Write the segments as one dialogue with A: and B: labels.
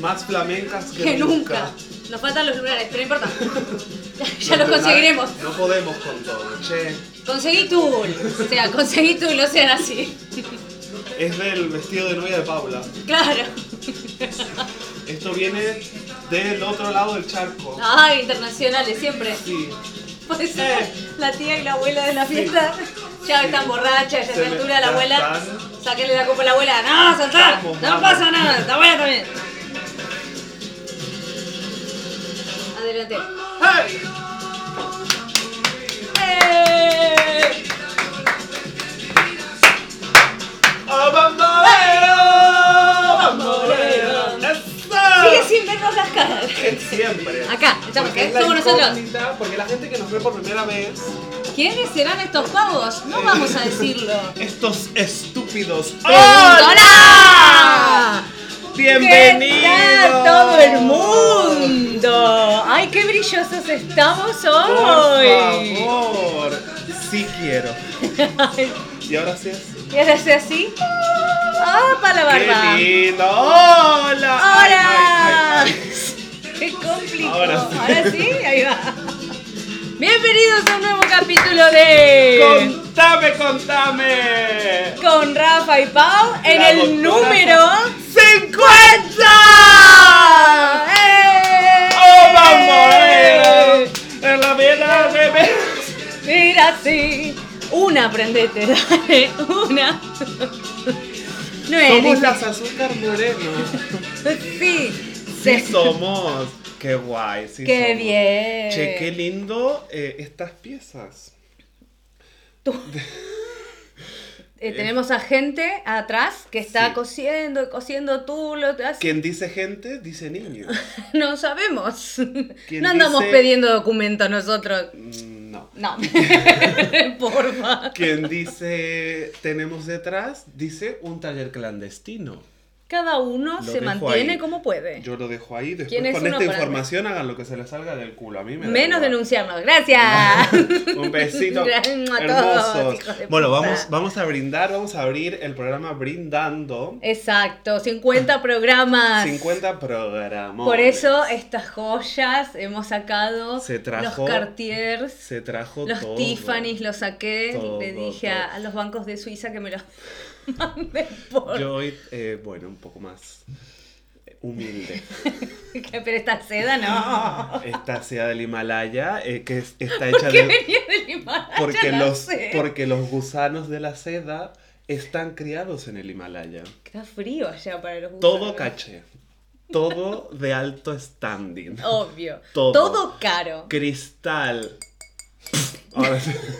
A: más flamencas que,
B: Que nunca. Nos faltan los lugares, pero no importa. ya los conseguiremos.
A: No podemos con todo, che.
B: Conseguí tú. O sea, conseguí tú, no sean así.
A: Es del vestido de novia de Paula.
B: Claro.
A: Esto viene del otro lado del charco.
B: Ay, internacionales, siempre.
A: Sí.
B: Pues la tía y la abuela de la fiesta ya están borrachas, ya
A: Se
B: altura la abuela.
A: están.
B: Sáquenle la copa a la abuela. No.
A: Vamos,
B: No pasa nada. La abuela también. Adelante.
A: ¡Hey!
B: ¡Eh!
A: ¡Oh! ¡Bambolero!
B: Sigue sin vernos las caras.
A: Siempre.
B: Acá, estamos, ¿eh? somos nosotros.
A: Porque la gente que nos ve por primera vez,
B: ¿Quiénes serán estos pavos? No vamos a decirlo.
A: estos estúpidos.
B: ¡Hola!
A: ¡Bienvenidos!
B: ¿Qué tal todo el mundo? ¡Ay, qué brillosos estamos
A: Por
B: hoy!
A: favor. Sí quiero. Y ahora sí es.
B: ¿Y ahora hace así? ¡Ah, para la
A: ¡Qué
B: barba!
A: lindo! ¡Hola!
B: ¡Hola!
A: ay, ay,
B: ¡Qué complicado!
A: Ahora sí.
B: Ahora sí, ahí va. Bienvenidos a un nuevo capítulo de.
A: ¡Contame, contame!
B: Con Rafa y Pau en el número
A: ¡50!
B: ¡Eh!
A: ¡Oh, bambolero! En la vida de.
B: Mira, sí. Una, aprendete, dale. Una. No es.
A: Somos las azúcar moreno.
B: Sí.
A: Sí
B: Sí.
A: somos. Qué guay, sí
B: Qué
A: somos.
B: bien.
A: Che, qué lindo eh, estas piezas.
B: Tú. Eh, tenemos a gente atrás que está
A: Sí.
B: cosiendo, cosiendo tú lo haces-
A: Quien dice gente, dice niño.
B: No sabemos.
A: ¿Quién
B: No andamos
A: dice-
B: pidiendo documentos nosotros.
A: Mm, No.
B: No. Porfa.
A: Quien dice tenemos detrás, dice un taller clandestino.
B: Cada uno
A: Lo
B: se mantiene
A: ahí.
B: como puede.
A: Yo lo dejo ahí. Después
B: ¿Quién es
A: con esta información hagan lo que se les salga del culo. A mí me
B: Menos denunciarnos. Gracias.
A: Un besito.
B: A todos,
A: Hermosos.
B: de
A: Bueno, vamos, vamos a brindar, vamos a abrir el programa Brindando.
B: Exacto, 50 programas.
A: 50 programas.
B: Por eso estas joyas hemos sacado
A: Se trajo-
B: los Cartiers,
A: se trajo
B: los
A: todo.
B: Tiffany's, los saqué,
A: Todo,
B: le dije a, a los bancos de Suiza que me los por...
A: Yo hoy, eh, bueno, un poco más humilde.
B: Pero esta seda no.
A: Esta sea del Himalaya, eh, que es- está hecha
B: ¿Qué
A: de...
B: venía del Himalaya?
A: Porque los,
B: sé.
A: porque los gusanos de la seda están criados en el Himalaya.
B: Está frío allá para los
A: Todo
B: gusanos.
A: caché. Todo de alto standing.
B: Obvio.
A: Todo.
B: Todo, caro.
A: Cristal. Ahora.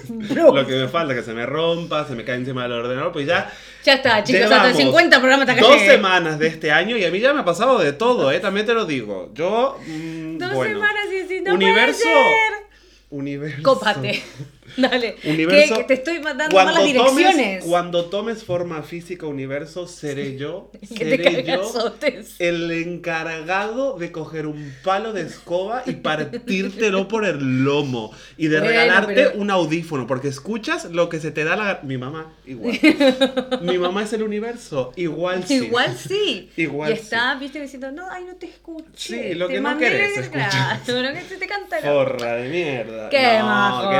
A: Lo que me falta, que se me rompa, se me cae encima del ordenador, pues ya.
B: Ya está, chicos, hasta
A: llevamos
B: 50 programas hasta
A: Dos semanas de este año y a mí ya me ha pasado de todo, ¿eh? También te lo digo. Yo. mm,
B: Dos
A: bueno.
B: semanas y si no
A: Universo.
B: puede ser.
A: Universo.
B: Cópate. Dale.
A: Universo.
B: Que, que te estoy mandando malas direcciones.
A: tomes, cuando tomes forma física, universo, seré yo.
B: que te
A: Seré yo el encargado de coger un palo de escoba y partírtelo por el lomo. Y de
B: Bueno,
A: regalarte
B: pero-
A: un audífono. Porque escuchas lo que se te da la. Mi mamá, igual. Mi mamá es el universo. Igual sí.
B: Igual sí.
A: Igual
B: y está, viste, diciendo, no, ay, no te escucho.
A: Sí, lo
B: Te
A: que no querés.
B: Claro, lo que se te canta
A: Porra de mierda.
B: Qué
A: No,
B: majo,
A: que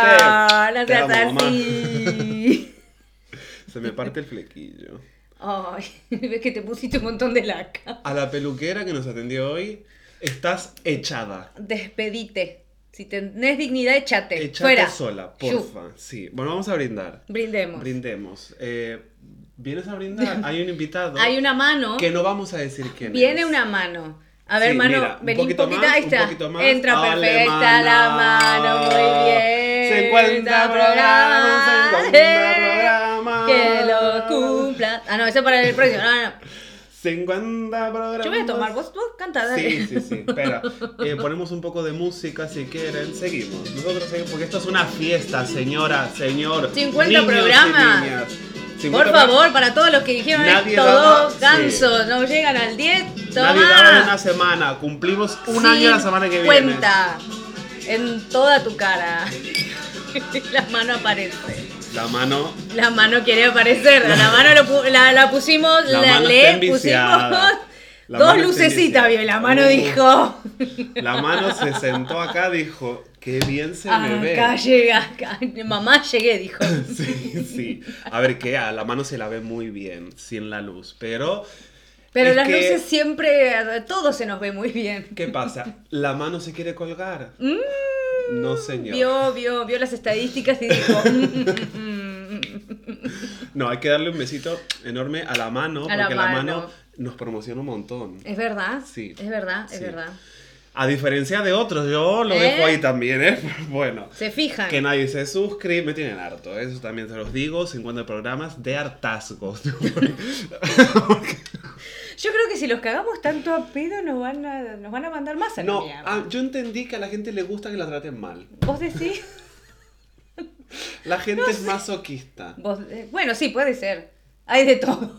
A: chiste.
B: no
A: Te
B: seas así.
A: Se me parte el flequillo.
B: Ay, ves que te pusiste un montón de laca.
A: A la peluquera que nos atendió hoy, estás echada.
B: Despedite. Si tenés dignidad, échate.
A: Echate
B: Fuera.
A: sola, porfa. Sí. Bueno, vamos a brindar.
B: Brindemos.
A: Brindemos. Eh, ¿Vienes a brindar? Hay un invitado.
B: Hay una mano.
A: Que no vamos a decir quién
B: Viene
A: es.
B: una mano. A ver,
A: Sí,
B: mano,
A: mira,
B: vení un
A: poquito
B: poquito.
A: más,
B: ahí
A: un
B: está.
A: poquito más.
B: Entra perfecta la mano, muy bien.
A: 50 programas, 50 programas.
B: Que lo cumpla. Ah, no, eso para el próximo. No, no.
A: 50 programas.
B: Yo voy a tomar, vos, vos canta, dale.
A: Sí, sí, sí. Espera, eh, ponemos un poco de música si quieren. Seguimos. Nosotros seguimos porque esto es una fiesta, señora, señor.
B: 50
A: niños y
B: programas.
A: niñas. 50
B: Por favor, para todos los que dijeron
A: Nadie
B: esto,
A: daba-
B: dos gansos, no llegan al 10,
A: Nadie en una semana. Cumplimos un año la semana que viene.
B: Cuenta en toda tu cara. La mano aparece.
A: La mano.
B: La mano quiere aparecer. La mano lo la, la pusimos,
A: La
B: la,
A: mano
B: le pusimos.
A: La
B: Dos lucecitas vio, la mano
A: Uh,
B: dijo.
A: La mano se sentó acá, dijo, qué bien se me ve.
B: Acá llega, acá. Mamá llegué, dijo.
A: Sí, sí. A ver, que a la mano se la ve muy bien, sin la luz, pero...
B: Pero las
A: que-
B: luces siempre, todo se nos ve muy bien.
A: ¿Qué pasa? La mano se quiere colgar.
B: Mm,
A: No, señor.
B: Vio, vio, vio las estadísticas y dijo. "Mm, mm, mm".
A: No, hay que darle un besito enorme a la mano,
B: A
A: porque la mano.
B: mano.
A: Nos promociona un montón.
B: Es verdad.
A: Sí.
B: Es verdad, es
A: Sí.
B: verdad.
A: A diferencia de otros, yo lo
B: ¿Eh?
A: dejo ahí también, ¿eh? Bueno.
B: Se fijan.
A: Que nadie se suscribe, me tienen harto, eso también se los digo, 50 programas de hartazgos.
B: Yo creo que si los cagamos tanto a pedo nos van a, nos van a mandar más a
A: no, ah, yo entendí que a la gente le gusta que la traten mal.
B: ¿Vos decís?
A: La gente es masoquista.
B: Vos- eh, bueno, sí, puede ser. Hay de todo.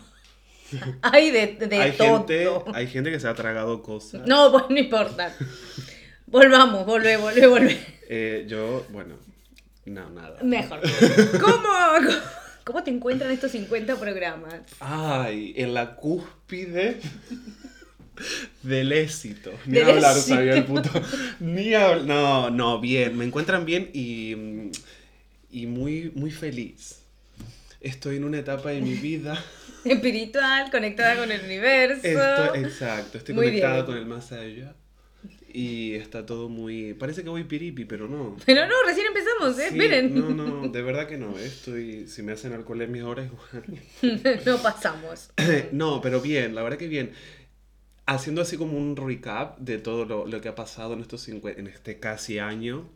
B: Hay de, de
A: hay, gente, hay gente que se ha tragado cosas.
B: No, pues no importa. Volvamos, volvé, volvé, volvé.
A: Eh, yo, bueno, no, nada.
B: Mejor. ¿Cómo, ¿Cómo te encuentran estos 50 programas?
A: Ay, en la cúspide del éxito. Ni
B: Del
A: hablar
B: éxito.
A: sabía el puto. Ni hablar. No, no, bien. Me encuentran bien y, y muy, muy feliz. Estoy en una etapa de mi vida.
B: Espiritual, conectada con el universo.
A: Exacto, estoy
B: Muy
A: conectado
B: bien.
A: con el más allá. Y está todo muy. Parece que voy piripi, pero no.
B: Pero no, recién empezamos, ¿eh?
A: Sí,
B: Miren.
A: No, no, de verdad que no. eh, Estoy. Si me hacen alcoholemia ahora igual.
B: no pasamos.
A: no, pero bien, la verdad que bien. Haciendo así como un recap de todo lo, lo que ha pasado en estos cincu- en este casi año.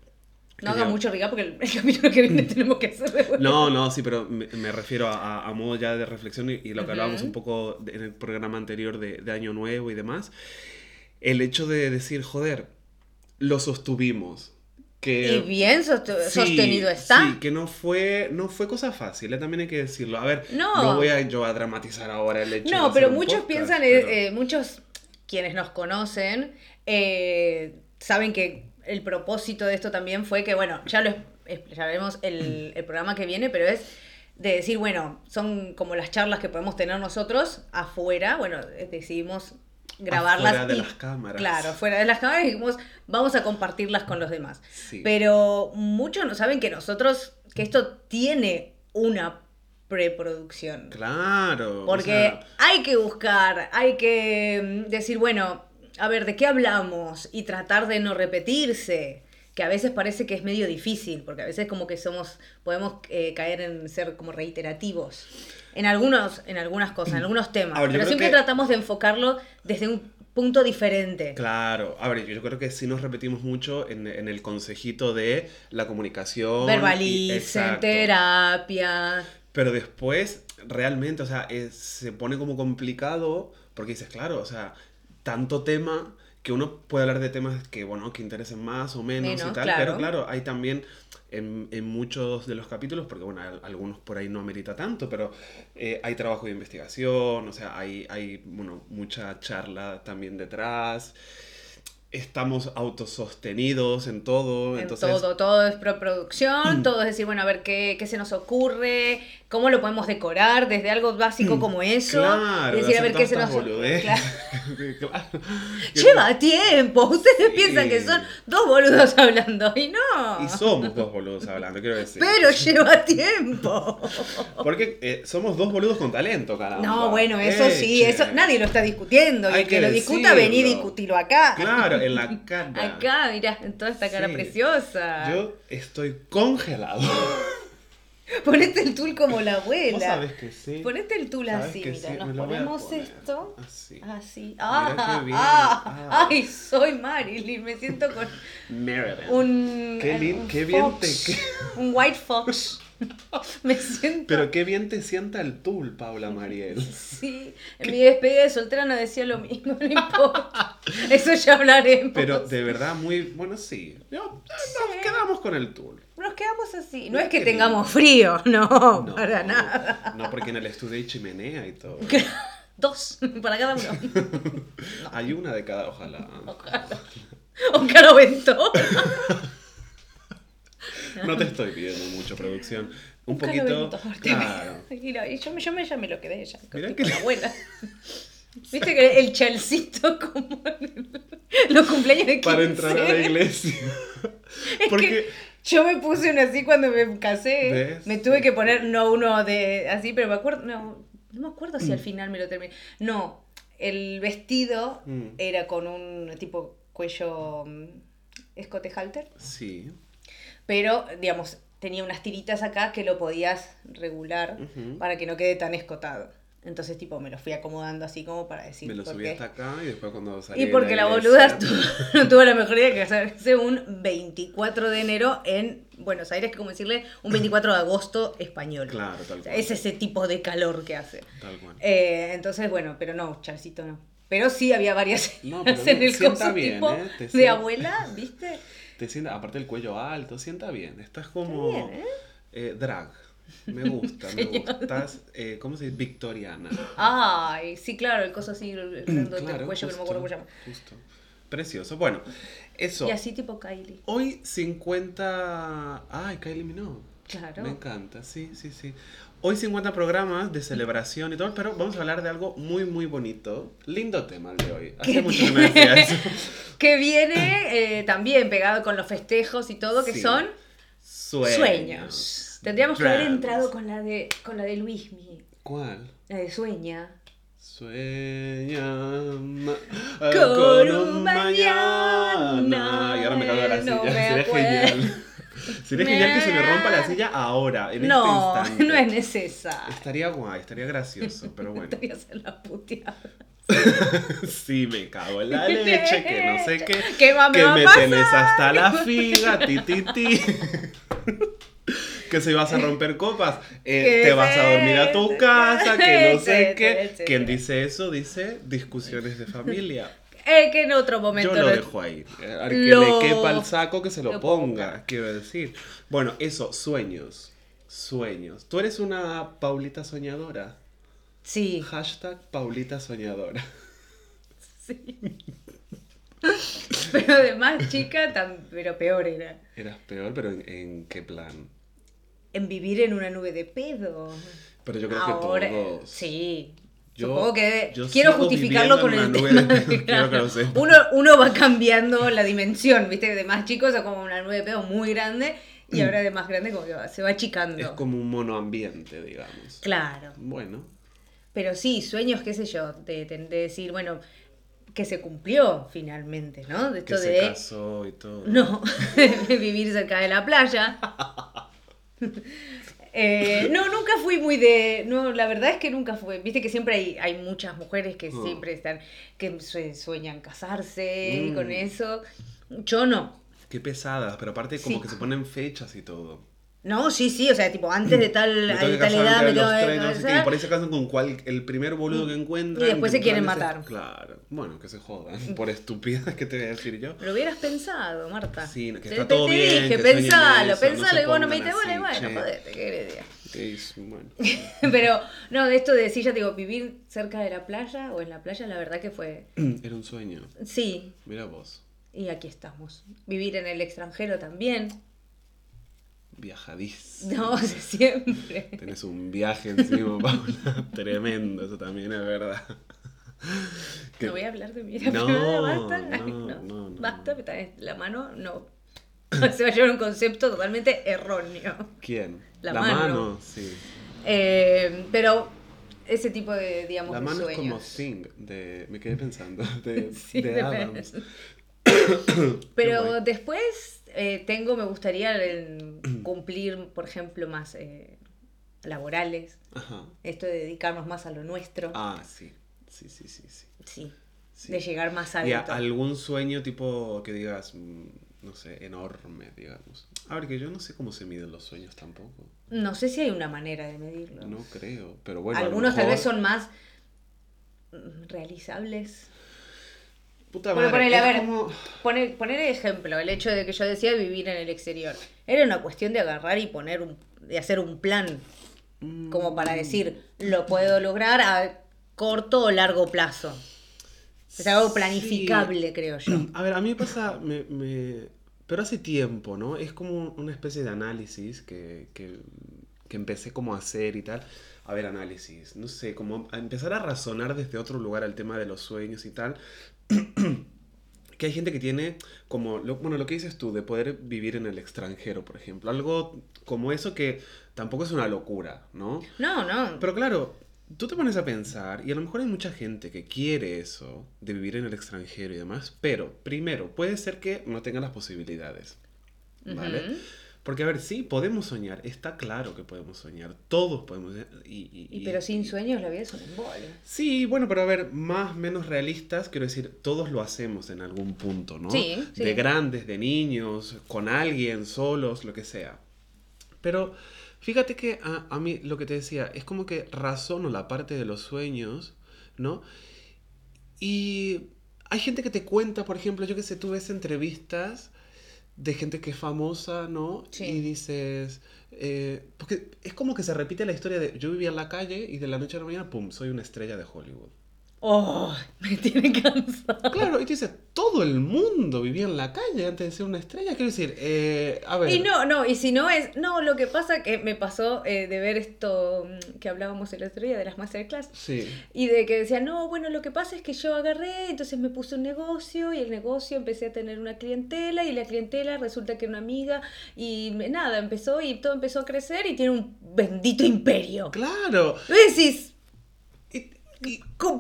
B: No haga mucho riga porque el, el capítulo que viene tenemos que hacer de vuelta.
A: No, no, sí, pero me, me refiero a, a- a modo ya de reflexión y, y lo que
B: Ujú.
A: hablábamos un poco de- en el programa anterior de, de Año Nuevo y demás. El hecho de decir, joder, lo sostuvimos. Que,
B: Y bien sost-
A: Sí,
B: sostenido está.
A: Sí, que no fue, no fue cosa fácil, eh, también hay que decirlo. A ver,
B: No.
A: no, voy a yo a dramatizar ahora el hecho de
B: No, pero muchos
A: podcast,
B: piensan,
A: pero-
B: eh, eh, muchos quienes nos conocen, eh, saben que el propósito de esto también fue que, bueno, ya lo veremos el, el programa que viene, pero es de decir, bueno, son como las charlas que podemos tener nosotros afuera, bueno, eh, decidimos grabarlas.
A: Afuera de
B: y-
A: las cámaras.
B: Claro, fuera de las cámaras y dijimos, vamos a compartirlas con los demás.
A: Sí.
B: Pero muchos no saben que nosotros, que esto tiene una preproducción.
A: Claro. o
B: Porque
A: sea,
B: hay que buscar, hay que mm, decir, bueno, a ver, ¿de qué hablamos? Y tratar de no repetirse. Que a veces parece que es medio difícil, porque a veces como que somos, podemos eh, caer en ser como reiterativos. En algunos, en algunas cosas, en algunos temas.
A: Ver,
B: pero siempre
A: que-
B: tratamos de enfocarlo desde un punto diferente.
A: Claro, a ver, yo creo que sí nos repetimos mucho en, en el consejito de la comunicación.
B: Verbalicen, terapia.
A: Pero después, realmente, o sea, es- se pone como complicado porque dices, claro, o sea, tanto tema que uno puede hablar de temas que, bueno, que interesen más o menos, y tal,
B: claro.
A: pero claro, hay también en, en muchos de los capítulos, porque bueno, al- algunos por ahí no amerita tanto, pero eh, hay trabajo de investigación, o sea, hay, hay, bueno, mucha charla también detrás. Estamos autosostenidos en todo,
B: En
A: entonces...
B: todo, todo es preproducción, todo es decir, bueno, a ver qué, qué se nos ocurre, cómo lo podemos decorar, desde algo básico como eso.
A: Mm, Claro,
B: y decir, a ver qué se nos. Claro.
A: Claro.
B: Lleva tiempo, ustedes
A: Sí.
B: piensan que son dos boludos hablando y no.
A: Y somos dos boludos hablando, quiero decir.
B: Pero lleva tiempo.
A: Porque eh, somos dos boludos con talento, caramba.
B: No, bueno, eso sí,
A: Eche.
B: eso nadie lo está discutiendo. Y
A: Hay
B: el que,
A: que
B: lo discuta, vení y discutilo acá.
A: Claro, en la cara.
B: Acá, mirá, en toda esta cara
A: Sí.
B: preciosa.
A: Yo estoy congelado.
B: Ponete el tul como la abuela.
A: Vos sabés que sí.
B: Ponete el tul así, mira,
A: sí,
B: nos ponemos esto
A: Así.
B: así. Ah,
A: qué bien.
B: ah,
A: Ah.
B: ay, soy Marilyn, me siento con
A: Marilyn.
B: un
A: Qué,
B: eh,
A: bien-
B: un
A: qué bien te... qué-
B: un white fox. me siento
A: Pero qué bien te sienta el tul, Paula Mariel.
B: Sí, en mi despedida de soltera no decía lo mismo, no importa. Eso ya hablaremos.
A: Pero de verdad muy... Bueno, sí. Yo- nos quedamos con el tul.
B: Nos quedamos así. No es que tengamos frío, no,
A: No,
B: para nada.
A: No, porque en el estudio hay chimenea y todo.
B: Dos, para cada uno.
A: Hay una de cada, ojalá.
B: Un caro vento.
A: No te estoy pidiendo mucho producción. Un poquito.
B: vento,
A: Claro.
B: Y yo, me- yo me, lo quedé ya.
A: Mirá que-
B: la abuela. Viste que el chalcito como en los cumpleaños de 15.
A: Para entrar a la iglesia.
B: Es
A: Porque
B: que yo me puse uno así cuando me casé.
A: ¿Ves?
B: Me tuve que poner, no uno de así, pero me acuerdo, no, no me acuerdo
A: Mm.
B: si al final me lo terminé. No, el vestido
A: Mm.
B: era con un tipo cuello mm, escote halter,
A: sí.
B: pero digamos, tenía unas tiritas acá que lo podías regular para que no quede tan escotado. Entonces, tipo, me lo fui acomodando así como para decir.
A: Me lo subí
B: qué.
A: hasta acá y después cuando salí.
B: Y porque la, boluda tu- no tuvo la mejor idea que hacerse un 24 de enero en Buenos Aires, que como decirle un 24 de agosto español.
A: Claro, tal
B: O sea,
A: cual.
B: es ese tipo de calor que hace.
A: Tal cual.
B: Eh, entonces, bueno, pero no, Charcito no. Pero sí había varias
A: No, pero
B: en el
A: sienta
B: coso
A: bien,
B: tipo
A: ¿eh?
B: De
A: sienta-
B: abuela, ¿viste?
A: Te sienta, aparte el cuello alto, sienta bien. Estás como.
B: bien, ¿eh?
A: eh, drag. Me gusta, me gusta. Eh, ¿cómo se dice? Victoriana.
B: Ay, sí, claro, el coso así, el el
A: Claro,
B: cuello, que no me acuerdo cómo se llama.
A: Justo. Precioso. Bueno, eso.
B: Y así tipo Kylie.
A: Hoy 50. Ay, Kylie Minogue.
B: Claro.
A: Me encanta, sí, sí, sí. Hoy 50 programas de celebración y todo, pero vamos a hablar de algo muy, muy bonito. Lindo tema el de hoy. Hace
B: ¿Qué
A: mucho que no decía eso.
B: Que viene eh, también pegado con los festejos y todo, que
A: Sí.
B: son
A: Sueños.
B: sueños. Tendríamos que haber entrado con la de con la de Luismi,
A: ¿Cuál?
B: la de sueña.
A: Sueña
B: Con un mañana.
A: Y ahora me cago de la
B: No
A: silla.
B: me
A: Sería genial. Sería genial que se me rompa la silla ahora, en
B: no,
A: este instante.
B: no es necesario.
A: Estaría guay, estaría gracioso, pero bueno.
B: A hacer la puteada.
A: Sí, me cago en la leche, que no sé qué.
B: ¿Qué va- me
A: que me tenés hasta la figa, ti, ti, ti. Que si vas a romper copas, eh, te vas a dormir a tu casa, que no sé qué. Quien dice eso dice discusiones de familia.
B: Eh, que en otro momento
A: Yo lo
B: lo-
A: dejo ahí. Eh, Al que
B: Lo-
A: le quepa el saco, que se lo,
B: lo
A: ponga,
B: ponga.
A: quiero decir. Bueno, eso, sueños. Sueños. Tú eres una Paulita soñadora.
B: Sí,
A: Hashtag Paulita soñadora.
B: sí. Pero de más chica, tan, pero peor era.
A: Eras peor, pero ¿en, en qué plan?
B: En vivir en una nube de pedo.
A: Pero yo creo
B: Ahora,
A: que todos.
B: sí.
A: Yo-
B: Supongo que
A: yo
B: quiero justificarlo con el tema
A: de
B: de-
A: que lo
B: uno, uno va cambiando la dimensión, ¿viste? De más chicos a como una nube de pedo muy grande y ahora de más grande como que va- se va achicando.
A: Es como un monoambiente, digamos.
B: Claro.
A: Bueno,
B: Pero sí, sueños, qué sé yo, de, de- de decir, bueno, que se cumplió finalmente, ¿no? De
A: que
B: esto
A: se
B: de
A: casó y todo.
B: no vivir cerca de la playa. Eh, no, nunca fui muy de. No, la verdad es que nunca fui. Viste que siempre hay, hay muchas mujeres que
A: Oh.
B: siempre están. que sue- sueñan casarse y
A: Mm.
B: con eso. Yo no.
A: Qué pesadas, pero aparte como
B: Sí.
A: que se ponen fechas y todo.
B: No, sí, sí, o sea, tipo, antes de tal,
A: Me tengo
B: de
A: que
B: tal
A: casar
B: edad me tengo
A: los
B: que
A: tres, no sé qué, y por ahí se casan con cual, el primer boludo que encuentran.
B: Y después se
A: en
B: quieren
A: ese-
B: matar.
A: Claro, bueno, que se jodan. Por estupidez que te voy a decir yo.
B: Lo hubieras pensado, Marta.
A: Sí, que está
B: te-
A: todo
B: te
A: bien,
B: dije,
A: que
B: pensalo,
A: eso, no
B: pensalo.
A: se
B: y vos no me dijiste, bueno,
A: así,
B: bueno, jodete, qué heredia.
A: Es- bueno.
B: Pero, no, de esto de decir, ya te digo, vivir cerca de la playa o en la playa, la verdad que fue.
A: Era un sueño.
B: Sí,
A: Mira vos,
B: y aquí estamos. Vivir en el extranjero también.
A: Viajadísimo.
B: No, siempre.
A: Tenés un viaje encima, Paula. Tremendo, eso también es verdad. Que-
B: No voy a hablar de mi vida
A: No,
B: privada, basta.
A: no, no, no,
B: basta,
A: no.
B: la mano, no. Se va a llevar un concepto totalmente erróneo.
A: ¿Quién?
B: La mano.
A: sí.
B: Eh, pero ese tipo de, digamos,
A: La mano es
B: sueños.
A: como Sing, de, me quedé pensando, de,
B: Sí,
A: de Adams.
B: Pero después eh, tengo, me gustaría cumplir, por ejemplo, más eh, laborales.
A: Ajá.
B: Esto de dedicarnos más a lo nuestro.
A: Ah, sí. Sí, sí, sí, sí.
B: Sí.
A: Sí.
B: De llegar más
A: ¿Y a-
B: alto.
A: algún sueño tipo que digas, mm, no sé, enorme, digamos? A ver, que yo no sé cómo se miden los sueños tampoco.
B: No sé si hay una manera de medirlo.
A: No creo, pero bueno.
B: Algunos tal vez son más mm, realizables.
A: Puta
B: Bueno,
A: madre,
B: ponele, a
A: es
B: ver,
A: como-
B: poner, poner ejemplo, el hecho de que yo decía vivir en el exterior. Era una cuestión de agarrar y poner un, de hacer un plan, como para
A: Mm.
B: decir, lo puedo lograr a corto o largo plazo. Es algo
A: Sí.
B: planificable, creo yo.
A: A ver, a mí me pasa, me, me- pero hace tiempo, ¿no? Es como una especie de análisis que, que, que empecé como a hacer y tal. a ver, análisis, no sé, como a empezar a razonar desde otro lugar el tema de los sueños y tal. Que hay gente que tiene como, lo, bueno, lo que dices tú, de poder vivir en el extranjero, por ejemplo. Algo como eso que tampoco es una locura, ¿no?
B: No, no.
A: Pero claro, tú te pones a pensar, y a lo mejor hay mucha gente que quiere eso, de vivir en el extranjero y demás, pero primero, puede ser que no tenga las posibilidades, ¿vale?
B: Ujú.
A: Porque, a ver, sí, podemos soñar, está claro que podemos soñar, todos podemos soñar. Y, y-
B: Y
A: y-
B: pero sin sueños la vida es un embole.
A: Sí, bueno, pero a ver, más menos realistas, quiero decir, todos lo hacemos en algún punto, ¿no?
B: Sí, sí.
A: De grandes, de niños, con alguien, solos, lo que sea. Pero fíjate que a, a mí lo que te decía, es como que razono la parte de los sueños, ¿no? Y hay gente que te cuenta, por ejemplo, yo que sé, tú ves entrevistas de gente que es famosa, ¿no?
B: Sí.
A: Y dices, eh, porque es como que se repite la historia de yo vivía en la calle y de la noche a la mañana, ¡pum!, soy una estrella de Hollywood.
B: Oh, me tiene cansado.
A: Claro, y tú dices, todo el mundo vivía en la calle antes de ser una estrella. Quiero decir, eh, a ver.
B: Y no, no, y si no es, no, lo que pasa que me pasó eh, de ver esto mm, que hablábamos el otro día de las masterclass
A: Sí.
B: y de que decían, no, bueno, lo que pasa es que yo agarré, entonces me puse un negocio y el negocio empecé a tener una clientela y la clientela resulta que era una amiga y nada, empezó y todo empezó a crecer y tiene un bendito imperio.
A: Claro.
B: Y decís,
A: Y- y-
B: "¿Cómo-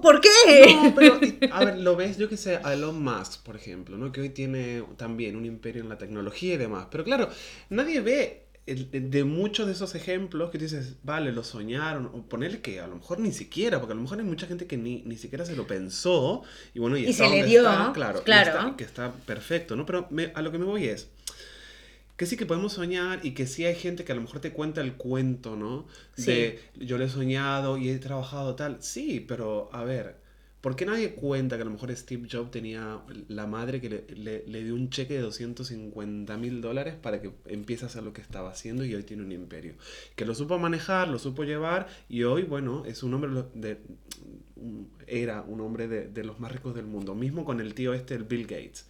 B: ¿por qué?
A: no, pero, a ver, lo ves, yo que sé, a Elon Musk, por ejemplo, ¿no? Que hoy tiene también un imperio en la tecnología y demás. Pero claro, nadie ve de, muchos de esos ejemplos que dices, vale, lo soñaron. O ponerle que a lo mejor ni siquiera, porque a lo mejor hay mucha gente que ni, ni siquiera se lo pensó. Y bueno, y,
B: Y
A: está
B: se le dio,
A: está, claro.
B: claro.
A: está- que está perfecto, ¿no? Pero me- a lo que me voy es. Que sí que podemos soñar y que sí hay gente que a lo mejor te cuenta el cuento, ¿no? De yo lo he soñado y he trabajado tal. Sí, pero a ver, ¿por qué nadie cuenta que a lo mejor Steve Jobs tenía la madre que le, le- le dio un cheque de 250 mil dólares para que empiece a hacer lo que estaba haciendo y hoy tiene un imperio? Que lo supo manejar, lo supo llevar y hoy, bueno, es un hombre de... Era un hombre de, de los más ricos del mundo. Mismo con el tío este, el Bill Gates.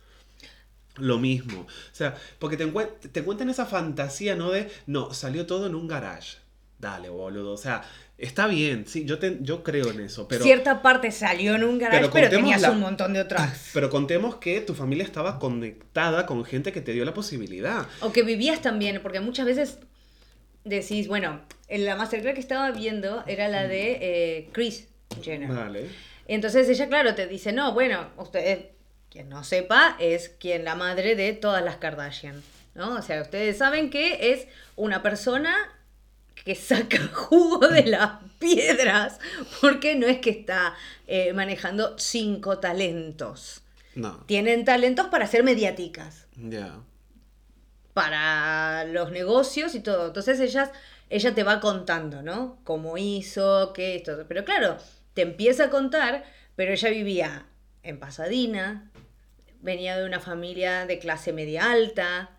A: Lo mismo. O sea, porque te, te cuentan esa fantasía, ¿no? De, no, salió todo en un garage. Dale, boludo. O sea, está bien, sí, yo, te- yo creo en eso, pero...
B: Cierta parte salió en un garage,
A: Pero
B: pero, tenías
A: la-
B: un montón de otras.
A: Pero contemos que tu familia estaba conectada con gente que te dio la posibilidad.
B: O que vivías también, porque muchas veces decís, bueno, en la masterclass que estaba viendo era la de eh, Chris Jenner.
A: Vale.
B: Entonces ella, claro, te dice, no, bueno, usted, quien no sepa, es quien la madre de todas las Kardashian, ¿no? O sea, ustedes saben que es una persona que saca jugo de las piedras, porque no es que está eh, manejando cinco talentos.
A: No.
B: Tienen talentos para ser mediáticas.
A: Ya.
B: para los negocios y todo. Entonces ellas, ella te va contando, ¿no? Cómo hizo, qué esto. Pero claro, te empieza a contar, pero ella vivía en Pasadena, venía de una familia de clase media alta,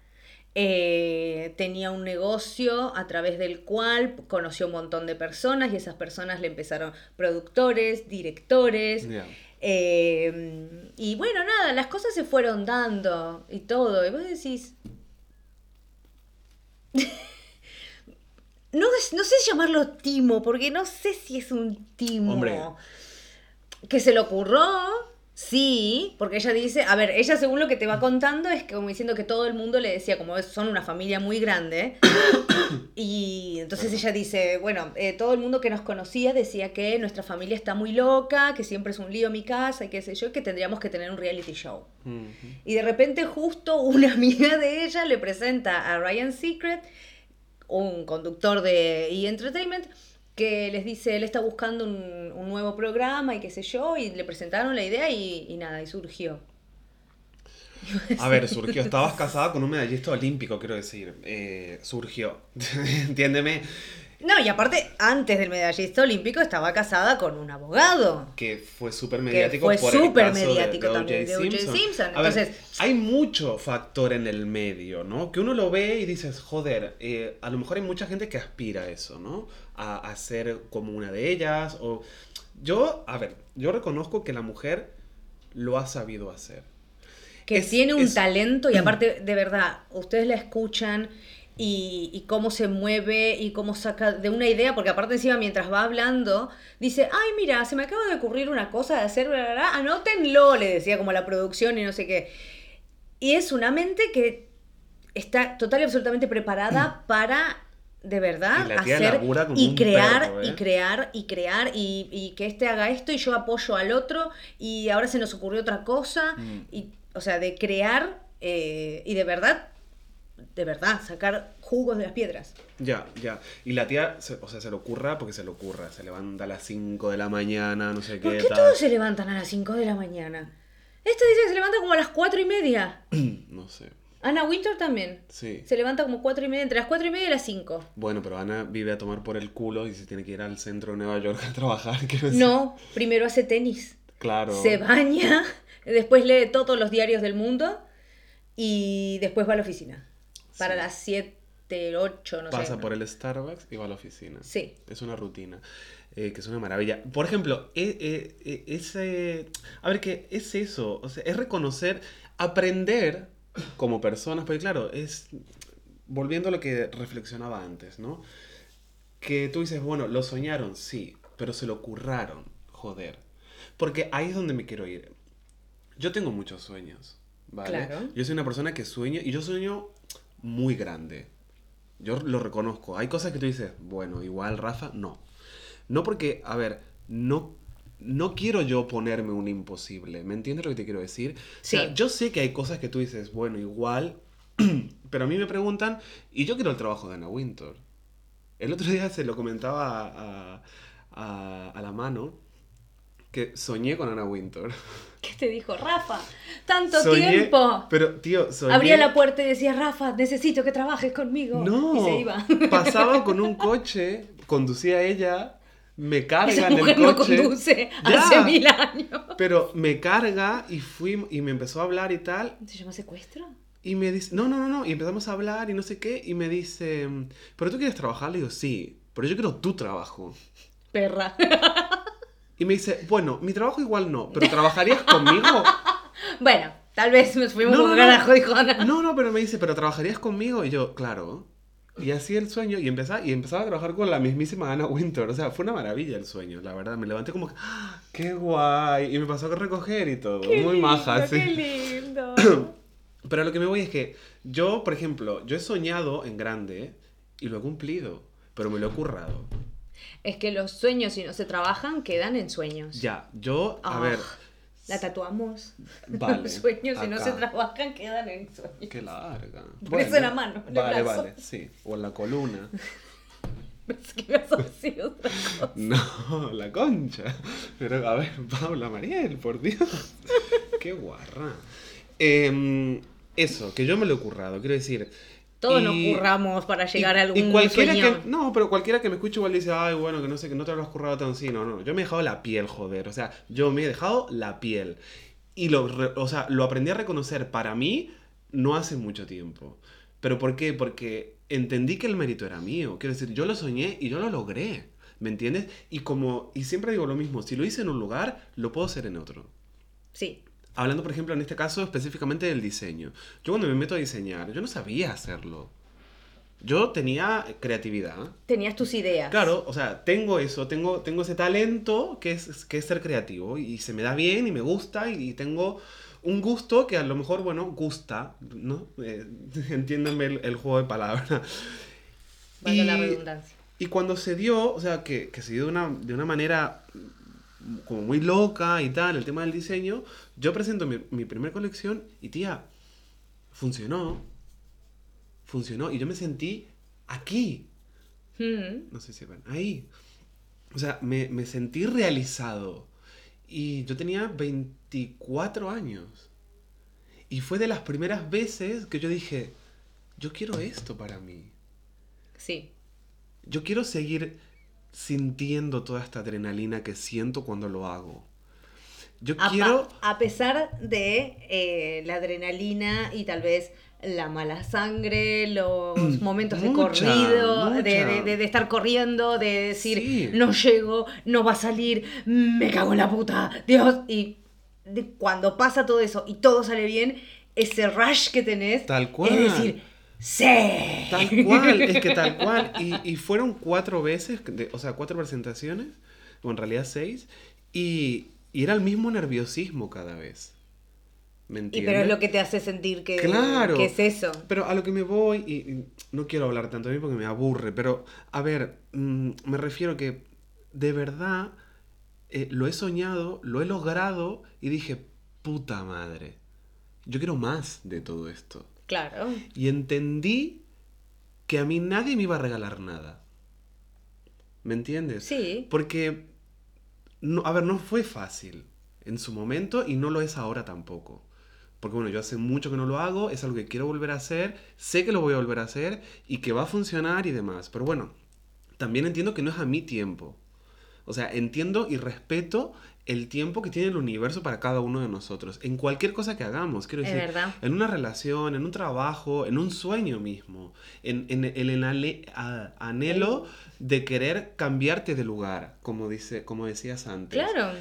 B: eh, tenía un negocio a través del cual conoció un montón de personas y esas personas le empezaron productores, directores. Eh, y bueno, nada, las cosas se fueron dando y todo. Y vos decís. no, no sé llamarlo timo, porque no sé si es un timo.
A: Hombre.
B: Que se le ocurrió, sí, porque ella dice, a ver, ella según lo que te va contando es que como diciendo que todo el mundo le decía, como son una familia muy grande, y entonces ella dice, bueno, eh, todo el mundo que nos conocía decía que nuestra familia está muy loca, que siempre es un lío mi casa y qué sé yo, que tendríamos que tener un reality show. Y de repente justo una amiga de ella le presenta a Ryan Secret, un conductor de E! Entertainment, que les dice, él está buscando un, un nuevo programa y qué sé yo, y le presentaron la idea y, y nada, y surgió.
A: A ver, surgió. Estabas casada con un medallista olímpico, quiero decir. Eh, surgió. Entiéndeme.
B: No, y aparte, antes del medallista olímpico estaba casada con un abogado.
A: que fue súper mediático
B: fue
A: por el
B: súper
A: caso de-
B: mediático
A: de
B: también, de O.J.
A: Simpson. Ver,
B: Entonces-
A: hay mucho factor en el medio, ¿no? Que uno lo ve y dices, joder, eh, a lo mejor hay mucha gente que aspira a eso, ¿no? A, a ser como una de ellas. O... Yo, a ver, yo reconozco que la mujer lo ha sabido hacer.
B: que
A: Es-
B: tiene un
A: es-
B: talento y aparte, de verdad, ustedes la escuchan y, y cómo se mueve y cómo saca de una idea, porque aparte encima mientras va hablando, dice, ay mira, se me acaba de ocurrir una cosa de hacer, bla, bla, bla, anótenlo, le decía como la producción y no sé qué. Y es una mente que está total y absolutamente preparada para de verdad
A: Y
B: hacer y
A: un
B: crear
A: perro, ¿eh?
B: y crear y crear y, y que este haga esto y yo apoyo al otro y ahora se nos ocurrió otra cosa
A: Mm.
B: y o sea de crear eh, y de verdad de verdad sacar jugos de las piedras
A: Ya, ya. Y la tía, se- o sea, se le ocurra porque se le ocurra. Se levanta a las 5 de la mañana, no sé
B: ¿por
A: qué
B: qué
A: tal.
B: todos se levantan a las 5 de la mañana? Esta dice que se levanta como a las 4 y media
A: No sé.
B: Ana Winter también
A: Sí.
B: se levanta como 4 y media entre las 4 y media y las 5
A: Bueno, pero Ana vive a tomar por el culo y se tiene que ir al centro de Nueva York a trabajar.
B: no primero hace tenis
A: Claro.
B: se baña, después lee todos los diarios del mundo y después va a la oficina. Para
A: Sí.
B: las 7, 8, no sé.
A: Pasa por el Starbucks y va a la oficina.
B: Sí.
A: Es una rutina. eh, que es una maravilla. Por ejemplo, e- e- e- ese. A ver, ¿qué es eso? O sea, es reconocer, aprender como personas, porque claro, es. Volviendo a lo que reflexionaba antes, ¿no? Que tú dices, bueno, lo soñaron, sí, pero se lo curraron, joder. Porque ahí es donde me quiero ir. Yo tengo muchos sueños, ¿vale?
B: Claro.
A: Yo soy una persona que sueño y yo sueño muy grande. Yo lo reconozco. Hay cosas que tú dices, bueno, igual Rafa, no. No porque, a ver, no, no quiero yo ponerme un imposible. ¿Me entiendes lo que te quiero decir? O sea,
B: Sí.
A: yo sé que hay cosas que tú dices, bueno, igual, pero a mí me preguntan, y yo quiero el trabajo de Ana Winter. El otro día se lo comentaba a, a, a la mano que soñé con Ana Winter.
B: ¿Qué te dijo Rafa? ¡Tanto
A: Soñé-
B: tiempo!
A: Pero, tío, soñé...
B: Abría la puerta y decía, Rafa, necesito que trabajes conmigo.
A: No,
B: Y se iba.
A: pasaba con un coche, conducía ella, me carga
B: Esa
A: en el
B: mujer no
A: coche.
B: conduce
A: Ya.
B: hace mil años.
A: Pero me carga y fui y me empezó a hablar y tal.
B: ¿Se llama secuestro?
A: Y me dice, no, no, no, no. Y empezamos a hablar y no sé qué. Y me dice, ¿pero tú quieres trabajar? Le digo, sí, pero yo quiero tu trabajo.
B: Perra.
A: Y me dice, bueno, mi trabajo igual no, pero ¿trabajarías conmigo?
B: bueno, tal vez nos fuimos
A: No,
B: un
A: no,
B: carajo, dijo Ana.
A: No, no, pero me dice, ¿pero trabajarías conmigo? Y yo, claro. Y así el sueño, y empezaba, y empezaba a trabajar con la mismísima Anna Winter. O sea, fue una maravilla el sueño, la verdad. Me levanté como, ¡ah, ¡qué guay! Y me pasó a recoger y todo.
B: Qué
A: Muy maja,
B: lindo,
A: sí.
B: Qué lindo.
A: Pero lo que me voy es que yo, por ejemplo, yo he soñado en grande y lo he cumplido, pero me lo he currado.
B: Es que los sueños, si no se trabajan, quedan en sueños.
A: Ya, yo, a
B: Ah,
A: ver,
B: La tatuamos.
A: Vale,
B: Los sueños, si no
A: acá.
B: se trabajan, quedan en sueños.
A: qué larga.
B: Por eso en la mano, en
A: Vale, vale, sí. O en la columna.
B: Que otra cosa.
A: No, la concha. Pero a ver, Paula Mariel, por Dios. Qué guarra. Em, eso, que yo me lo he currado, quiero decir.
B: Todos
A: y-
B: nos curramos para llegar
A: y-
B: a algún
A: y cualquiera
B: sueño.
A: que No, pero cualquiera que me escuche igual dice, ay, bueno, que no sé, que no te lo has currado tan sí. No, no, yo me he dejado la piel, joder. O sea, yo me he dejado la piel. Y lo, o sea, lo aprendí a reconocer para mí no hace mucho tiempo. ¿Pero por qué? Porque entendí que el mérito era mío. Quiero decir, yo lo soñé y yo lo logré. ¿Me entiendes? Y como, y siempre digo lo mismo, si lo hice en un lugar, lo puedo hacer en otro.
B: Sí.
A: Hablando, por ejemplo, en este caso específicamente del diseño. Yo cuando me meto a diseñar, yo no sabía hacerlo. Yo tenía creatividad.
B: Tenías tus ideas.
A: Claro, o sea, tengo eso, tengo, tengo ese talento que es, que es ser creativo y se me da bien y me gusta y, tengo un gusto que a lo mejor, bueno, gusta, ¿no? Eh, entiéndanme el, el juego de palabras.
B: La
A: Y-
B: redundancia.
A: Y cuando se dio, o sea, que, que se dio de una, de una manera como muy loca y tal, el tema del diseño, yo presento mi, mi primer colección y tía, funcionó. Funcionó y yo me sentí aquí.
B: Mm.
A: No sé si ven, ahí. O sea, me, me sentí realizado. Y yo tenía 24 años. Y fue de las primeras veces que yo dije, yo quiero esto para mí.
B: Sí.
A: Yo quiero seguir sintiendo toda esta adrenalina que siento cuando lo hago. Yo
B: A,
A: quiero...
B: a pesar de eh, la adrenalina y tal vez la mala sangre, los momentos de corrido, de,
A: mucha.
B: de- de- de estar corriendo, de decir,
A: Sí.
B: no llego, no va a salir, me cago en la puta, Dios. Y cuando pasa todo eso y todo sale bien, ese rush que tenés,
A: Tal cual.
B: es decir, Sí.
A: Tal cual, es que tal cual. Y, y fueron cuatro veces, de- o sea, cuatro presentaciones, o en realidad seis, y, y era el mismo nerviosismo cada vez. ¿Me
B: Y
A: entiendes?
B: pero es lo que te hace sentir que,
A: Claro.
B: que es eso.
A: Pero a lo que me voy, y, y no quiero hablar tanto de mí porque me aburre, pero a ver, mm, me refiero que de verdad eh, lo he soñado, lo he logrado y dije, puta madre, yo quiero más de todo esto.
B: Claro.
A: Y entendí que a mí nadie me iba a regalar nada. ¿Me entiendes?
B: Sí.
A: Porque, no, a ver, no fue fácil en su momento y no lo es ahora tampoco. Porque bueno, yo hace mucho que no lo hago, es algo que quiero volver a hacer, sé que lo voy a volver a hacer y que va a funcionar y demás. Pero bueno, también entiendo que no es a mi tiempo. O sea, entiendo y respeto el tiempo que tiene el universo para cada uno de nosotros. En cualquier cosa que hagamos, quiero decir,
B: verdad.
A: en una relación, en un trabajo, en un sueño mismo, en, en el enale- a- anhelo de querer cambiarte de lugar, como, dice, como decías antes.
B: Claro.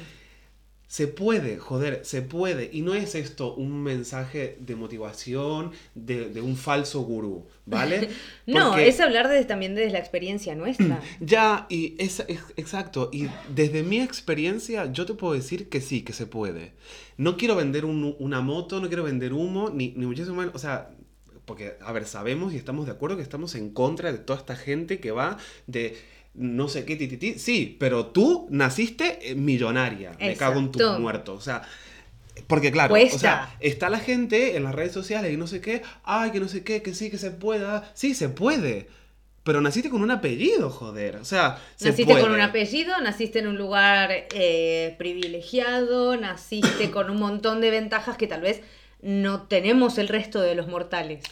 A: Se puede, joder, se puede. Y no es esto un mensaje de motivación de, de un falso gurú, ¿vale?
B: No,
A: Porque-
B: es hablar desde, también desde la experiencia nuestra.
A: ya, y es, es- exacto. Y desde mi experiencia, yo te puedo decir que sí, que se puede. No quiero vender un- una moto, no quiero vender humo, ni, ni muchísimo menos. O sea, porque, a ver, sabemos y estamos de acuerdo que estamos en contra de toda esta gente que va de no sé qué, tititi. Sí, pero tú naciste eh, millonaria. Me cago en tus muertos. O sea. Porque claro, o sea, está la gente en las redes sociales y no sé qué, ay, que no sé qué, que sí, que se pueda. Sí, se puede. Pero naciste con un apellido, joder. O sea, se
B: Naciste
A: puede.
B: con un apellido, naciste en un lugar eh, privilegiado, naciste con un montón de ventajas que tal vez no tenemos el resto de los mortales.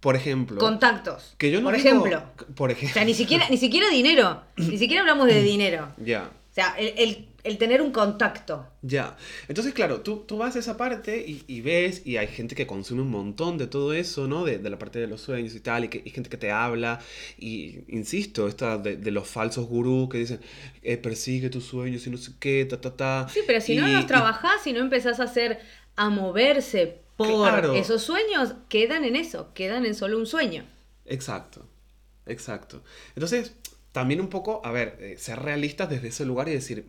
A: Por ejemplo.
B: Contactos.
A: que yo no
B: por
A: digo-
B: ejemplo.
A: Por
B: O
A: ejemplo.
B: sea, ni siquiera, ni siquiera dinero. Ni siquiera hablamos de dinero.
A: Ya.
B: O sea, el, el- el tener un contacto.
A: Ya. Entonces, claro, tú, tú vas a esa parte y, y ves, y hay gente que consume un montón de todo eso, ¿no? De, de la parte de los sueños y tal, y, que, y gente que te habla, y insisto, esta de, de los falsos gurús que dicen, eh, persigue tus sueños y no sé qué, ta, ta, ta.
B: Sí, pero si no los trabajás, si no empezás a hacer, a moverse por
A: Claro.
B: esos sueños, quedan en eso, quedan en solo un sueño.
A: Exacto, exacto. Entonces, también un poco, a ver, eh, ser realistas desde ese lugar y decir,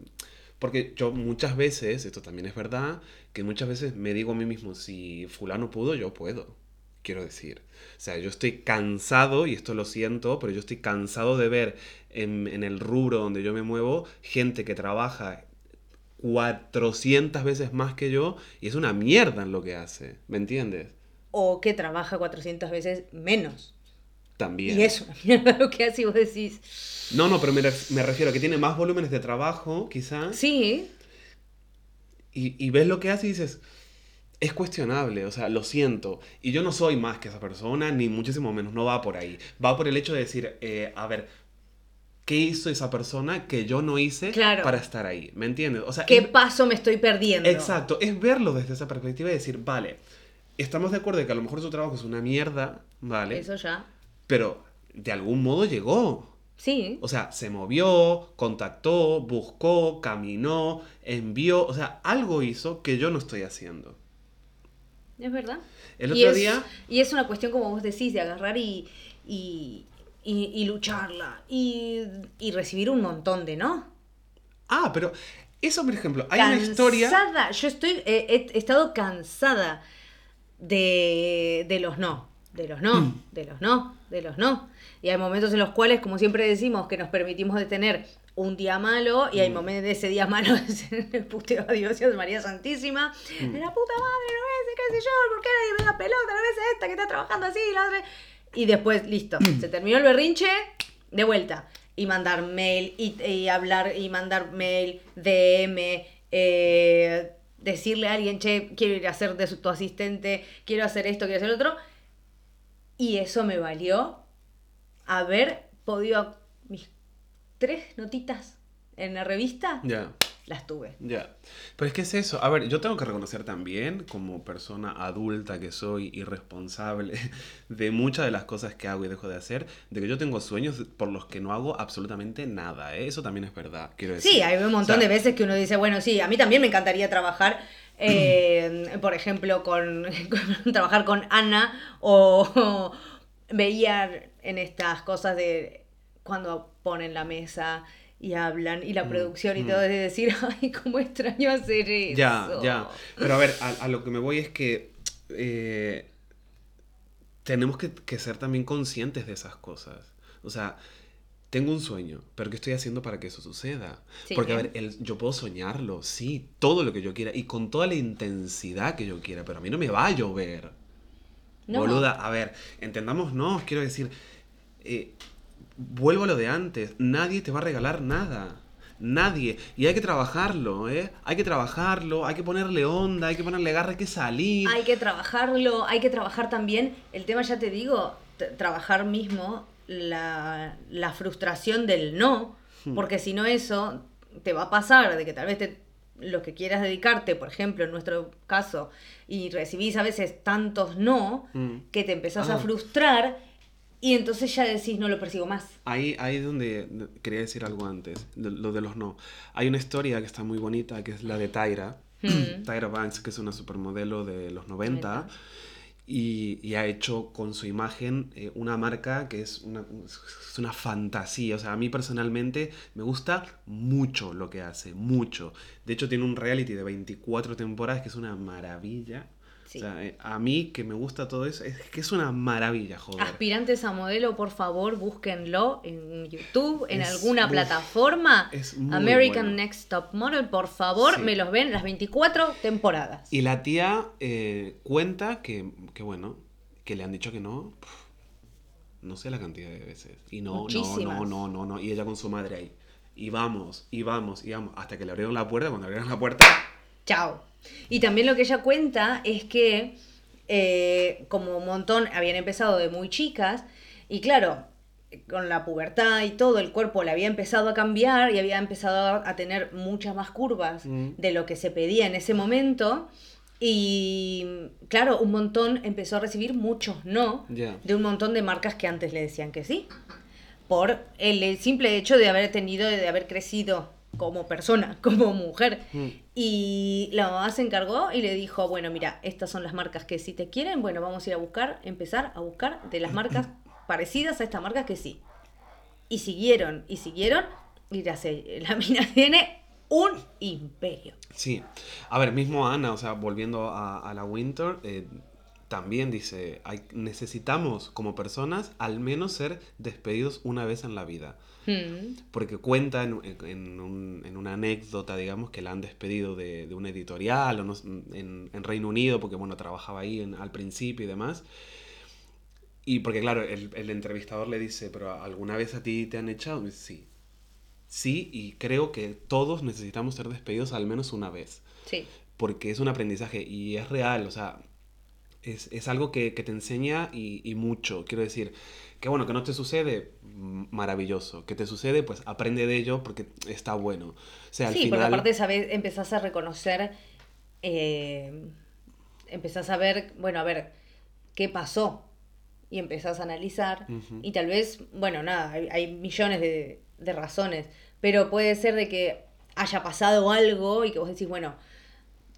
A: porque yo muchas veces, esto también es verdad, que muchas veces me digo a mí mismo, si fulano pudo, yo puedo, quiero decir. O sea, yo estoy cansado, y esto lo siento, pero yo estoy cansado de ver en, en el rubro donde yo me muevo gente que trabaja 400 veces más que yo y es una mierda en lo que hace, ¿me entiendes?
B: O que trabaja 400 veces menos.
A: También.
B: Y es una mierda lo que hace y vos decís.
A: No, no, pero me, ref- me refiero a que tiene más volúmenes de trabajo, quizás,
B: Sí,
A: y, y ves lo que hace y dices, es cuestionable, o sea, lo siento. Y yo no soy más que esa persona, ni muchísimo menos, no va por ahí. Va por el hecho de decir, eh, a ver, ¿qué hizo esa persona que yo no hice
B: Claro.
A: para estar ahí? ¿Me entiendes? O sea,
B: ¿qué
A: es-
B: paso me estoy perdiendo?
A: Exacto, es verlo desde esa perspectiva y decir, vale, estamos de acuerdo de que a lo mejor su trabajo es una mierda, ¿vale?
B: Eso ya.
A: Pero de algún modo llegó.
B: Sí.
A: O sea, se movió, contactó, buscó, caminó, envió, o sea, algo hizo que yo no estoy haciendo.
B: Es verdad.
A: El
B: y
A: otro
B: es,
A: día-
B: Y es una cuestión, como vos decís, de agarrar y, y, y- y lucharla. Y, y recibir un montón de no.
A: Ah, pero eso, por ejemplo, hay una historia...
B: Cansada. Yo estoy, eh, he, he estado cansada de, de los no. De los no,
A: Mm.
B: de los no, de los no. Y hay momentos en los cuales, como siempre decimos, que nos permitimos de tener un día malo y hay
A: Mm.
B: momentos de ese día malo es el puteo a Dios y a María Santísima.
A: Mm.
B: De la puta madre, no ves, qué sé yo, ¿por qué nadie me da pelota? No ves esta que está trabajando así, la otra. Y después, listo,
A: Mm.
B: se terminó el berrinche, de vuelta. Y mandar mail, y, y hablar, y mandar mail, DM, eh, decirle a alguien, che, quiero ir a ser de su, tu asistente, quiero hacer esto, quiero hacer otro. Y eso me valió haber podido mis tres notitas en la revista,
A: Ya,
B: las tuve.
A: ya. Pero es que es eso. A ver, yo tengo que reconocer también, como persona adulta que soy y responsable de muchas de las cosas que hago y dejo de hacer, de que yo tengo sueños por los que no hago absolutamente nada. ¿eh? Eso también es verdad, quiero decir.
B: Sí, hay un montón
A: O sea,
B: de veces que uno dice, bueno, sí, a mí también me encantaría trabajar, eh, por ejemplo, con, con- trabajar con Ana o, veía en estas cosas de cuando ponen la mesa y hablan y la
A: Mm,
B: producción y
A: mm.
B: todo, de decir, ay, cómo extraño hacer eso.
A: Ya, ya. Pero a ver, a, a lo que me voy es que eh, tenemos que, que ser también conscientes de esas cosas. O sea, tengo un sueño, pero ¿qué estoy haciendo para que eso suceda?
B: Sí.
A: Porque, a ver, el- yo puedo soñarlo, sí, todo lo que yo quiera y con toda la intensidad que yo quiera, pero a mí no me va a llover.
B: No.
A: Boluda, a ver, entendamos, no, quiero decir, eh, vuelvo a lo de antes, nadie te va a regalar nada. Nadie. Y hay que trabajarlo, ¿eh? Hay que trabajarlo, hay que ponerle onda, hay que ponerle garra, hay que salir.
B: Hay que trabajarlo, hay que trabajar también, el tema ya te digo, trabajar mismo la, la frustración del no,
A: Hmm.
B: porque si no eso te va a pasar de que tal vez te, lo que quieras dedicarte, por ejemplo, en nuestro caso, y recibís a veces tantos no,
A: Mm.
B: que te empezás
A: Ah.
B: a frustrar y entonces ya decís no lo persigo más.
A: Ahí, ahí es donde quería decir algo antes, de- lo de los no. Hay una historia que está muy bonita, que es la de Tyra.
B: Mm.
A: Tyra Banks, que es una supermodelo de los 90. Y, y ha hecho con su imagen eh, una marca que es una, es una fantasía. O sea, a mí personalmente me gusta mucho lo que hace, mucho. De hecho, tiene un reality de 24 temporadas que es una maravilla.
B: Sí.
A: O sea, eh, a mí que me gusta todo eso, es que es una maravilla, joder.
B: Aspirantes a modelo, por favor, búsquenlo en YouTube, en
A: Es
B: alguna plataforma.
A: es muy
B: American
A: bueno.
B: Next Top Model, por favor,
A: Sí.
B: me los ven las 24 temporadas.
A: Y la tía eh, cuenta que, que, bueno, que le han dicho que no. No sé la cantidad de veces. Y no, no, no, no, no, no. Y ella con su madre ahí. Y vamos, y vamos, y vamos. Hasta que le abrieron la puerta. Cuando abrieron la puerta.
B: Chao. Y también lo que ella cuenta es que, eh, como un montón, habían empezado de muy chicas, y claro, con la pubertad y todo, el cuerpo le había empezado a cambiar y había empezado a tener muchas más curvas
A: Mm.
B: de lo que se pedía en ese momento. Y claro, un montón empezó a recibir muchos no de un montón de marcas que antes le decían que sí. Por el simple hecho de haber tenido, de haber crecido como persona, como mujer.
A: Mm.
B: Y la mamá se encargó y le dijo, bueno, mira, estas son las marcas que sí te quieren, bueno, vamos a ir a buscar, empezar a buscar de las marcas parecidas a esta marca que sí. Y siguieron, y siguieron, y la, la mina tiene un imperio.
A: Sí. A ver, mismo Ana, o sea, volviendo a, a la Winter, eh, también dice: hay, necesitamos como personas al menos ser despedidos una vez en la vida.
B: Hmm.
A: Porque cuenta en, en un- en una anécdota, digamos, que la han despedido de, de una editorial o no en, en Reino Unido, porque bueno, trabajaba ahí al principio y demás. Y porque claro, el, el entrevistador le dice, pero ¿alguna vez a ti te han echado? Y dice, sí. Sí, y creo que todos necesitamos ser despedidos al menos una vez,
B: Sí.
A: porque es un aprendizaje y es real, o sea, es, es algo que, que te enseña y, y mucho. Quiero decir, que bueno, que no te sucede, maravilloso. Que te sucede, pues aprende de ello porque está bueno. O sea, al
B: sí, porque
A: final...
B: aparte sabes, empezás a reconocer, eh, empezás a ver, bueno, a ver, ¿qué pasó? Y empezás a analizar. Y tal vez, bueno, nada, hay, hay millones de, de razones, pero puede ser de que haya pasado algo y que vos decís, bueno,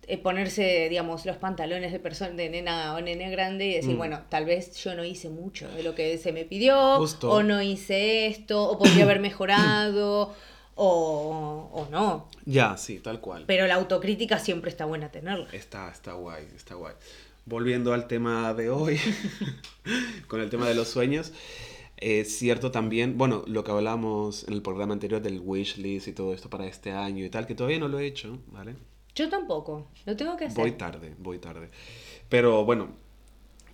B: eh, ponerse, digamos, los pantalones de persona, de nena o nene grande y decir,
A: Mm.
B: bueno, tal vez yo no hice mucho de lo que se me pidió,
A: Justo.
B: o no hice esto, o podría haber mejorado, o, o no.
A: Ya, sí, tal cual.
B: Pero la autocrítica siempre está buena tenerla.
A: Está, está guay, está guay. Volviendo al tema de hoy, con el tema de los sueños, es cierto también, bueno, lo que hablamos en el programa anterior del wish list y todo esto para este año y tal, que todavía no lo he hecho, ¿vale?
B: Yo tampoco, lo tengo que hacer.
A: Voy tarde, voy tarde. Pero bueno,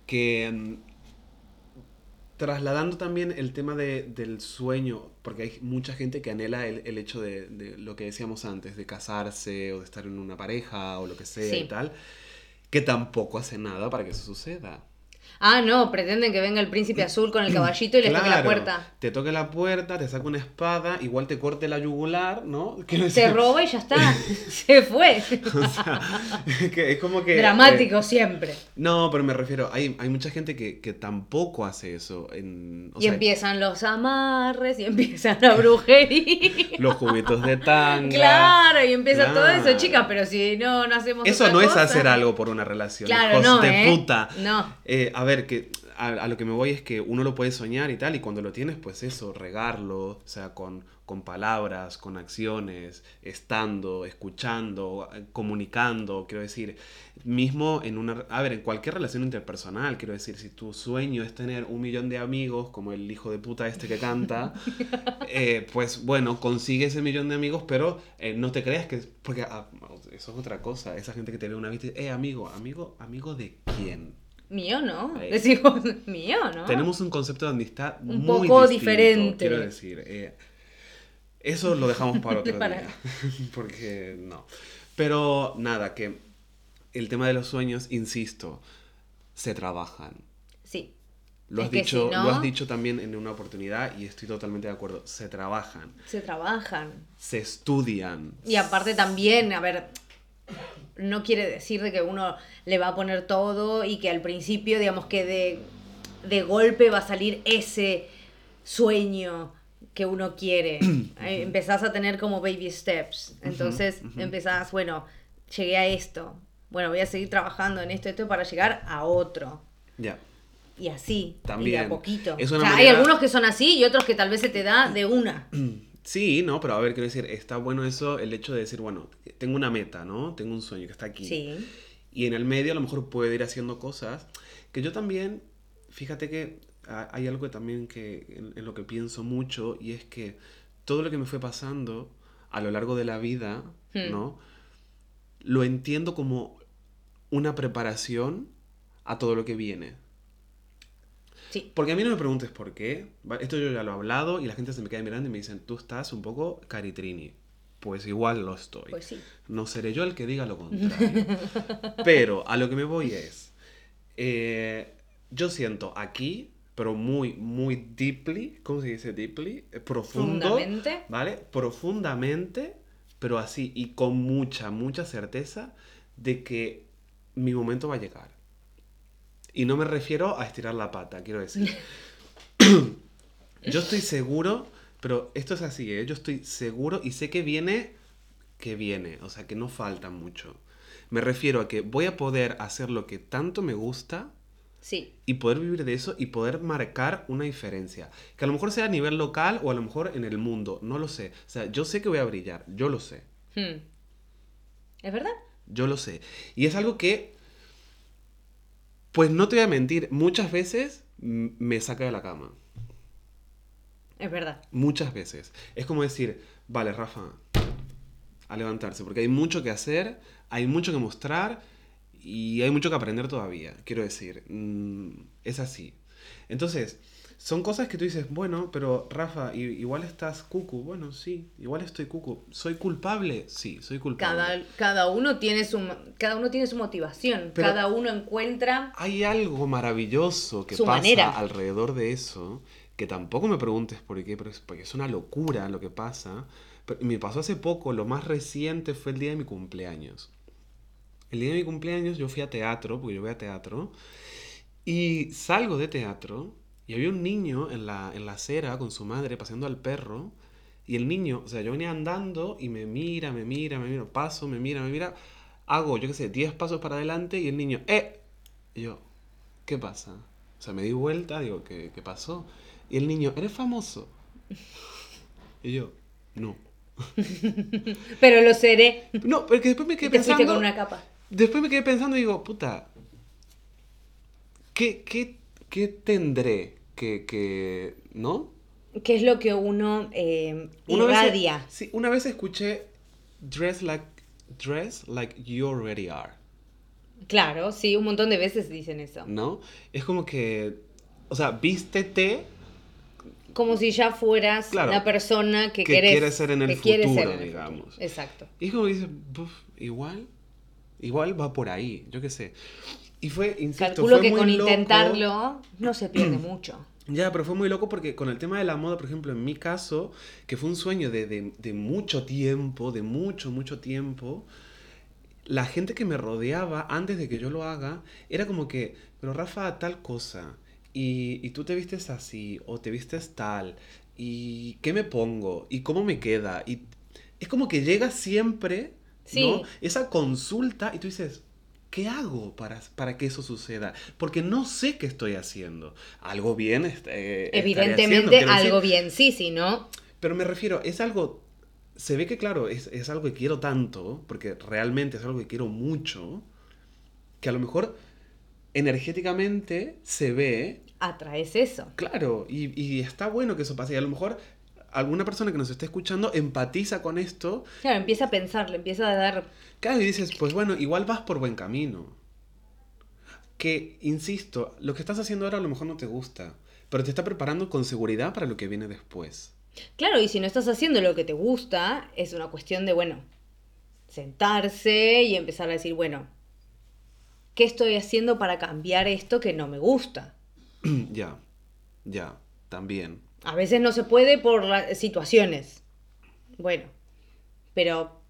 A: que mm, trasladando también el tema de- del sueño, porque hay mucha gente que anhela el, el hecho de, de lo que decíamos antes, de casarse o de estar en una pareja o lo que sea
B: Sí.
A: y tal, que tampoco hace nada para que eso suceda.
B: Ah, no, pretenden que venga el príncipe azul con el caballito y les toque la puerta.
A: Te toque la puerta, te saca una espada, igual te corte la yugular, ¿no? Quiero
B: Se roba y ya está. Se fue.
A: o sea, que es como que...
B: Dramático
A: eh,
B: siempre.
A: No, pero me refiero, hay, hay mucha gente que, que tampoco hace eso. En, o
B: y
A: sea,
B: empiezan los amarres y empiezan la brujería.
A: los juguetes de tanga.
B: Claro, y empieza todo eso, chicas, pero si no, no hacemos
A: Eso
B: otra
A: no es hacer algo por una relación.
B: Claro, no,
A: de
B: ¿eh?
A: puta.
B: No.
A: Eh, a ver, que a, a lo que me voy es que uno lo puede soñar y tal, y cuando lo tienes, pues eso, regarlo, o sea, con, con palabras, con acciones, estando, escuchando, comunicando, quiero decir, mismo en una, a ver, en cualquier relación interpersonal, quiero decir, si tu sueño es tener un millón de amigos, como el hijo de puta este que canta, eh, pues bueno, consigue ese millón de amigos, pero eh, no te creas que, porque ah, eso es otra cosa, esa gente que te ve una vez y dice, eh, amigo, amigo, amigo de quién?
B: Mío, ¿no?
A: Ahí.
B: Decimos, mío, ¿no?
A: Tenemos un concepto de amistad
B: Un
A: muy
B: poco
A: distinto,
B: diferente.
A: Quiero decir, eh, eso lo dejamos para otro
B: Para-
A: día. Porque no. Pero nada, que el tema de los sueños, insisto, se trabajan.
B: Sí.
A: Lo has, dicho,
B: si no-
A: lo has dicho también en una oportunidad y estoy totalmente de acuerdo. Se trabajan,
B: Se trabajan.
A: se estudian.
B: Y aparte también, a ver, no quiere decir de que uno le va a poner todo y que al principio, digamos que de, de golpe va a salir ese sueño que uno quiere. Eh, Empezás a tener como baby steps. Entonces empezás, bueno, llegué a esto. Bueno, voy a seguir trabajando en esto, esto para llegar a otro.
A: Ya.
B: Y así, y de
A: También.
B: a poquito.
A: Es
B: O
A: una
B: sea,
A: manera-
B: hay algunos que son así y otros que tal vez se te da de una.
A: Sí, no, pero a ver, quiero decir, está bueno eso, el hecho de decir, bueno, tengo una meta, ¿no? Tengo un sueño que está aquí.
B: Sí.
A: Y en el medio a lo mejor puedo ir haciendo cosas que yo también, fíjate que hay algo que también que en, en lo que pienso mucho y es que todo lo que me fue pasando a lo largo de la vida,
B: Hmm.
A: ¿no? Lo entiendo como una preparación a todo lo que viene.
B: Sí.
A: Porque a mí no me preguntes por qué. Esto yo ya lo he hablado y la gente se me queda mirando y me dicen, tú estás un poco caritrini. Pues igual lo estoy.
B: Pues sí.
A: No seré yo el que diga lo contrario. pero a lo que me voy es, eh, yo siento aquí, pero muy, muy deeply, ¿cómo se dice deeply? Eh, Profundo.
B: Profundamente.
A: ¿Vale? Profundamente, pero así y con mucha, mucha certeza de que mi momento va a llegar. Y no me refiero a estirar la pata, quiero decir. Yo estoy seguro, pero esto es así, ¿eh? Yo estoy seguro y sé que viene, que viene, o sea, que no falta mucho. Me refiero a que voy a poder hacer lo que tanto me gusta
B: Sí.
A: y poder vivir de eso y poder marcar una diferencia. Que a lo mejor sea a nivel local o a lo mejor en el mundo, no lo sé. O sea, yo sé que voy a brillar, yo lo sé,
B: Hmm. ¿Es verdad?
A: yo lo sé. Y es algo que, pues no te voy a mentir, muchas veces me saca de la cama.
B: Es verdad.
A: Muchas veces. Es como decir, vale, Rafa, a levantarse, porque hay mucho que hacer, hay mucho que mostrar y hay mucho que aprender todavía. Quiero decir, mm, es así. Entonces, son cosas que tú dices, bueno, pero Rafa, igual estás cucu. Bueno, sí, igual estoy cucu. ¿Soy culpable? Sí, soy culpable.
B: Cada, cada, uno tiene su, cada uno tiene su motivación.
A: Pero-
B: cada uno encuentra.
A: Hay algo maravilloso que pasa
B: manera.
A: alrededor de eso, que tampoco me preguntes por qué, pero es porque es una locura lo que pasa. Pero me pasó hace poco, lo más reciente fue el día de mi cumpleaños. El día de mi cumpleaños yo fui a teatro, porque yo voy a teatro, y salgo de teatro y había un niño en la, en la acera con su madre paseando al perro, y el niño, o sea, yo venía andando y me mira, me mira, me mira, paso, me mira, me mira, hago, yo qué sé, 10 pasos para adelante y el niño, ¡eh! Y yo, ¿qué pasa? O sea, me di vuelta, digo, ¿qué, qué pasó? Y el niño, ¿eres famoso? Y yo, no.
B: Pero lo seré.
A: No, porque después me
B: Y
A: quedé
B: te fuiste
A: pensando...
B: con una capa.
A: Después me quedé pensando y digo, puta, ¿qué, qué, qué tendré que, que, no?
B: ¿Qué es lo que uno eh,
A: Una vez-
B: irradia?
A: sí, una vez escuché dress like, dress like you already are,
B: Claro, sí, un montón de veces dicen eso.
A: ¿no? Es como que, o sea, vístete
B: Como si ya fueras
A: Claro,
B: la persona que,
A: que
B: querés-
A: quieres ser en el
B: quieres ser
A: futuro,
B: en el
A: digamos.
B: futuro. Exacto.
A: Y es como que dices, "Buf, igual, igual va por ahí, yo qué sé. Y fue, insisto,
B: Calculo
A: fue
B: que
A: muy
B: con
A: loco.
B: intentarlo no se pierde mucho.
A: Ya, pero fue muy loco porque con el tema de la moda, por ejemplo, en mi caso, que fue un sueño de, de- de mucho tiempo, de mucho, mucho tiempo, la gente que me rodeaba antes de que yo lo haga, era como que, pero Rafa, tal cosa, y, y tú te vistes así, o te vistes tal, y qué me pongo, y cómo me queda, y es como que llega siempre,
B: Sí.
A: ¿no? Esa consulta, y tú dices, ¿qué hago para, para que eso suceda? Porque no sé qué estoy haciendo. Algo bien. eh,
B: Evidentemente,
A: haciendo, quiero decir.
B: algo bien, sí, sí, ¿no?
A: Pero me refiero, es algo. Se ve que, claro, es, es algo que quiero tanto, porque realmente es algo que quiero mucho, que a lo mejor energéticamente se ve,
B: Atraes eso.
A: claro, y, y está bueno que eso pase. Y a lo mejor alguna persona que nos esté escuchando empatiza con esto,
B: Claro, empieza a pensar, le empieza a dar.
A: claro, y dices, pues bueno, igual vas por buen camino. Que, insisto, lo que estás haciendo ahora a lo mejor no te gusta, pero te está preparando con seguridad para lo que viene después.
B: Claro, y si no estás haciendo lo que te gusta, es una cuestión de, bueno, sentarse y empezar a decir, bueno, ¿qué estoy haciendo para cambiar esto que no me gusta?
A: ya, ya, también.
B: A veces no se puede por las situaciones. Bueno, pero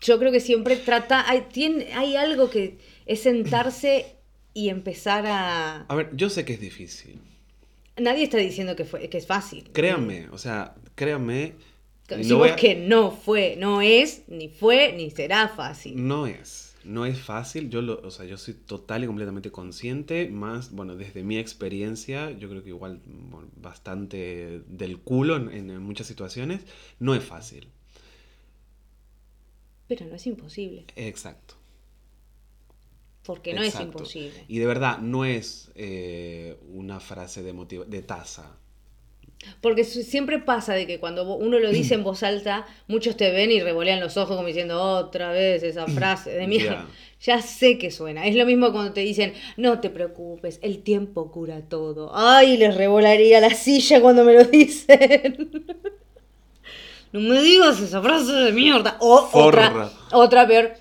B: yo creo que siempre trata, hay, tiene, hay algo que es sentarse y empezar a...
A: A ver, yo sé que es difícil.
B: Nadie está diciendo que, fue, que es fácil.
A: Créanme, o sea, créanme. no
B: Decimos
A: a-
B: que no fue, no es, ni fue, ni será fácil.
A: No es, no es fácil. Yo lo, o sea, yo soy total y completamente consciente. Más, bueno, desde mi experiencia, yo creo que igual bueno, bastante del culo en, en muchas situaciones. No es fácil.
B: Pero no es imposible,
A: Exacto.
B: porque no es imposible.
A: Y de verdad, no es eh, una frase de, motiva- de taza.
B: Porque siempre pasa de que cuando uno lo dice en voz alta, muchos te ven y revolean los ojos como diciendo otra vez esa frase de mierda. Ya sé que suena. Es lo mismo cuando te dicen, no te preocupes, el tiempo cura todo. Ay, les revolaría la silla cuando me lo dicen. no me digas esa frase de mierda. O
A: Forra.
B: otra, otra peor.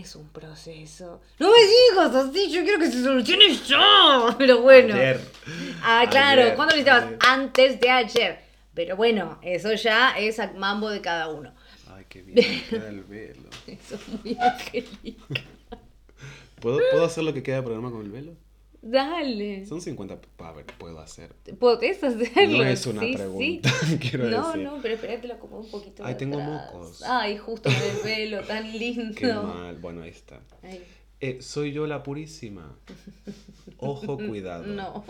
B: Es un proceso. No me digas así, yo quiero que se solucione ya. Pero bueno.
A: Ayer.
B: Ah, claro,
A: Ayer,
B: ¿cuándo lo necesitabas?
A: ayer.
B: Antes de ayer. Pero bueno, eso ya es a mambo de cada uno.
A: Ay, qué bien queda el velo.
B: Eso es muy.
A: ¿Puedo, ¿Puedo hacer lo que queda del programa con el velo?
B: Dale.
A: Son 50. A ver, puedo hacer.
B: ¿Podés hacerlo?
A: No es una
B: Sí, sí.
A: pregunta, quiero
B: no,
A: decir.
B: no, pero espérate, como un poquito
A: Ay, tengo
B: atrás.
A: mocos.
B: Ay, justo el pelo, tan lindo.
A: Qué mal. Bueno, ahí está.
B: Ay,
A: Eh, soy yo la purísima. Ojo, cuidado.
B: no.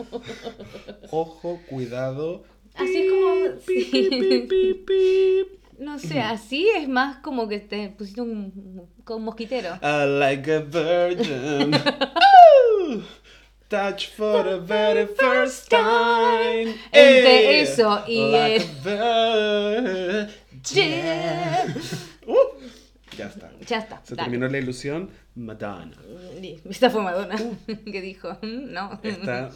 A: Ojo, cuidado.
B: Así es como...
A: Pip,
B: sí.
A: pip, pip, pip.
B: No sé, así es más como que te pusiste un, un mosquitero.
A: I like a virgin. Touch for the very first time.
B: Entre
A: Ey,
B: eso y
A: like
B: el-.
A: Uh, ya está.
B: Ya está.
A: Se
B: dale.
A: terminó la ilusión. Madonna.
B: Esta fue Madonna que dijo, "Mm, no.
A: Esta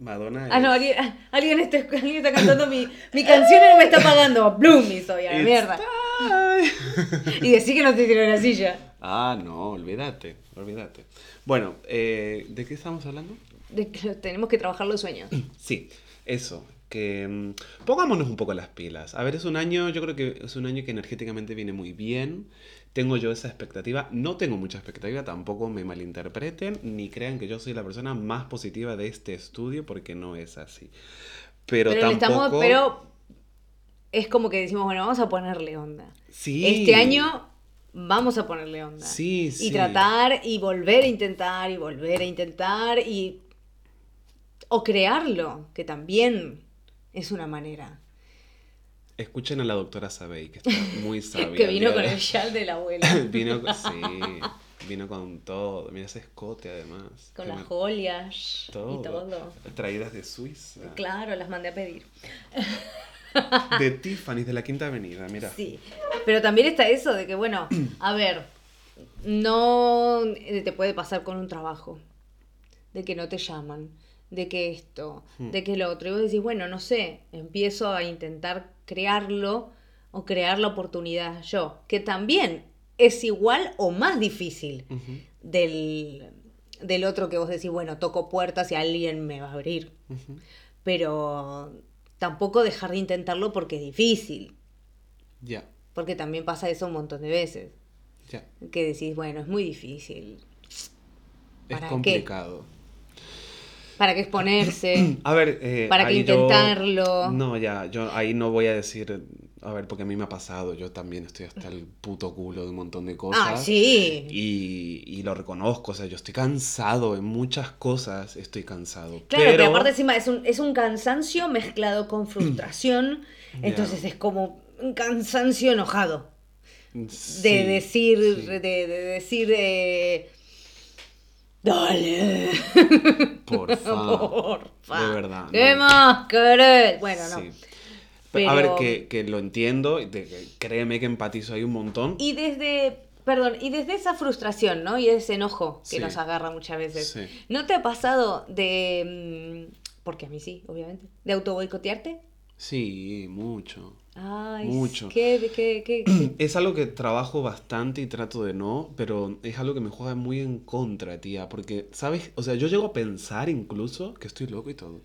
A: Madonna.
B: Ah, no, alguien, alguien, está, alguien está cantando mi, mi canción y no me está pagando. Bloom, y soy a la
A: It's
B: mierda.
A: time.
B: Y decí que no te tiró la silla.
A: Ah, no, olvídate, olvídate. Bueno, eh, ¿de qué estamos hablando?
B: De que tenemos que trabajar los sueños.
A: Sí, eso, que mm, pongámonos un poco las pilas. A ver, es un año, yo creo que es un año que energéticamente viene muy bien. Tengo yo esa expectativa. No tengo mucha expectativa, tampoco me malinterpreten, ni crean que yo soy la persona más positiva de este estudio, porque no es así. Pero, tampoco...
B: estamos, pero es como que decimos, bueno, vamos a ponerle onda.
A: Sí.
B: Este año vamos a ponerle onda.
A: Sí, sí.
B: Y tratar y volver a intentar y volver a intentar y... O crearlo, que también es una manera.
A: Escuchen a la doctora Sabey, que está muy sabia.
B: que vino con el yal de la abuela.
A: vino. Sí, vino con todo. Mira ese escote además.
B: Con
A: que
B: las
A: me-
B: joyas
A: todo.
B: y todo.
A: Traídas de Suiza.
B: Claro, las mandé a pedir.
A: De Tiffany's de la Quinta Avenida, mira.
B: Sí, pero también está eso de que, bueno, a ver, no te puede pasar con un trabajo, de que no te llaman, de que esto,
A: Hmm.
B: de que lo otro. Y vos decís, bueno, no sé, empiezo a intentar crearlo o crear la oportunidad yo, que también es igual o más difícil del, del otro que vos decís, bueno, toco puertas y alguien me va a abrir. Pero tampoco dejar de intentarlo porque es difícil.
A: Ya,
B: Porque también pasa eso un montón de veces.
A: ya.
B: Que decís, bueno, es muy difícil.
A: Es complicado.
B: ¿Para qué exponerse?
A: A ver, eh,
B: ¿Para qué
A: yo-
B: intentarlo?
A: No, ya, yo ahí no voy a decir. A ver, porque a mí me ha pasado, yo también estoy hasta el puto culo de un montón de cosas.
B: Ah, sí.
A: Y, y lo reconozco, o sea, yo estoy cansado en muchas cosas, estoy cansado.
B: Claro, pero,
A: pero
B: aparte encima es un, es un cansancio mezclado con frustración. Entonces es como un cansancio enojado. De
A: Sí,
B: decir,
A: sí.
B: de, de decir, eh, dale.
A: Porfa.
B: Porfa.
A: De verdad.
B: ¿Qué
A: no.
B: más querés? Bueno, no.
A: Sí. Pero, A ver, que, que lo entiendo, y créeme que empatizo ahí un montón.
B: Y desde, perdón, y desde esa frustración, ¿no? Y ese enojo que
A: Sí.
B: nos agarra muchas veces.
A: Sí.
B: ¿No te ha pasado de, mm, porque a mí sí, obviamente, de auto boicotearte?
A: Sí, mucho.
B: Ay,
A: Mucho.
B: ¿qué, qué, qué, qué?
A: Es algo que trabajo bastante y trato de no, pero es algo que me juega muy en contra, tía, porque, ¿sabes? O sea, yo llego a pensar incluso que estoy loco y todo.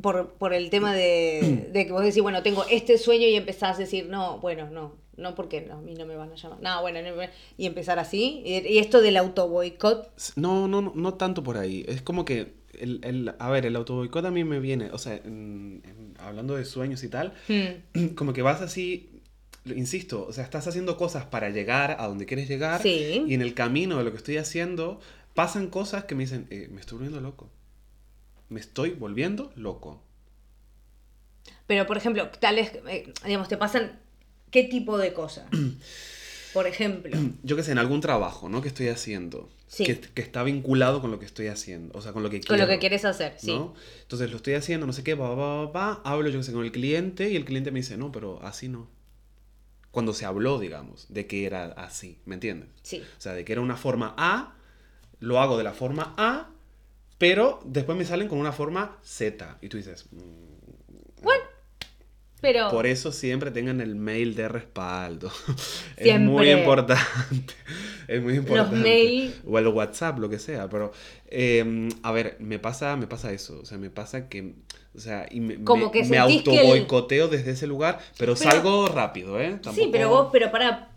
B: Por, por el tema de, de que vos decís, bueno, tengo este sueño y empezás a decir, no, bueno, no, no porque no, a mí no me van a llamar. No, bueno, no y empezar así. Y, y esto del auto boicot,
A: S- No, no, no, no tanto por ahí. Es como que, el, el- a ver, el autoboicot a mí me viene, o sea, en- en- hablando de sueños y tal,
B: hmm,
A: como que vas así, insisto, o sea, estás haciendo cosas para llegar a donde quieres llegar
B: Sí.
A: y en el camino de lo que estoy haciendo pasan cosas que me dicen, eh, me estoy volviendo loco. Me estoy volviendo loco.
B: pero por ejemplo, tales, eh, digamos, te pasan, ¿qué tipo de cosas? Por ejemplo,
A: Yo que sé, en algún trabajo, ¿no? Que estoy haciendo.
B: Sí.
A: Que, que está vinculado con lo que estoy haciendo. O sea, con lo que
B: con
A: quiero.
B: lo que quieres hacer, sí.
A: ¿no? Entonces lo estoy haciendo, no sé qué, va, va, va, hablo yo que sé con el cliente y el cliente me dice, no, pero así no. Cuando se habló, digamos, de que era así, ¿me entiendes?
B: Sí.
A: O sea, de que era una forma A, lo hago de la forma A, pero después me salen con una forma Z. Y tú dices, mm,
B: Pero
A: por eso siempre tengan el mail de respaldo. Es muy importante. Es muy importante.
B: mail-
A: O el WhatsApp, lo que sea. Pero, eh, a ver, me pasa, me pasa eso. O sea, me pasa que. O sea, y me,
B: Como que
A: me
B: el-
A: autoboicoteo desde ese lugar, pero,
B: Pero-
A: salgo rápido, ¿eh?
B: Sí, pero vos, pero para.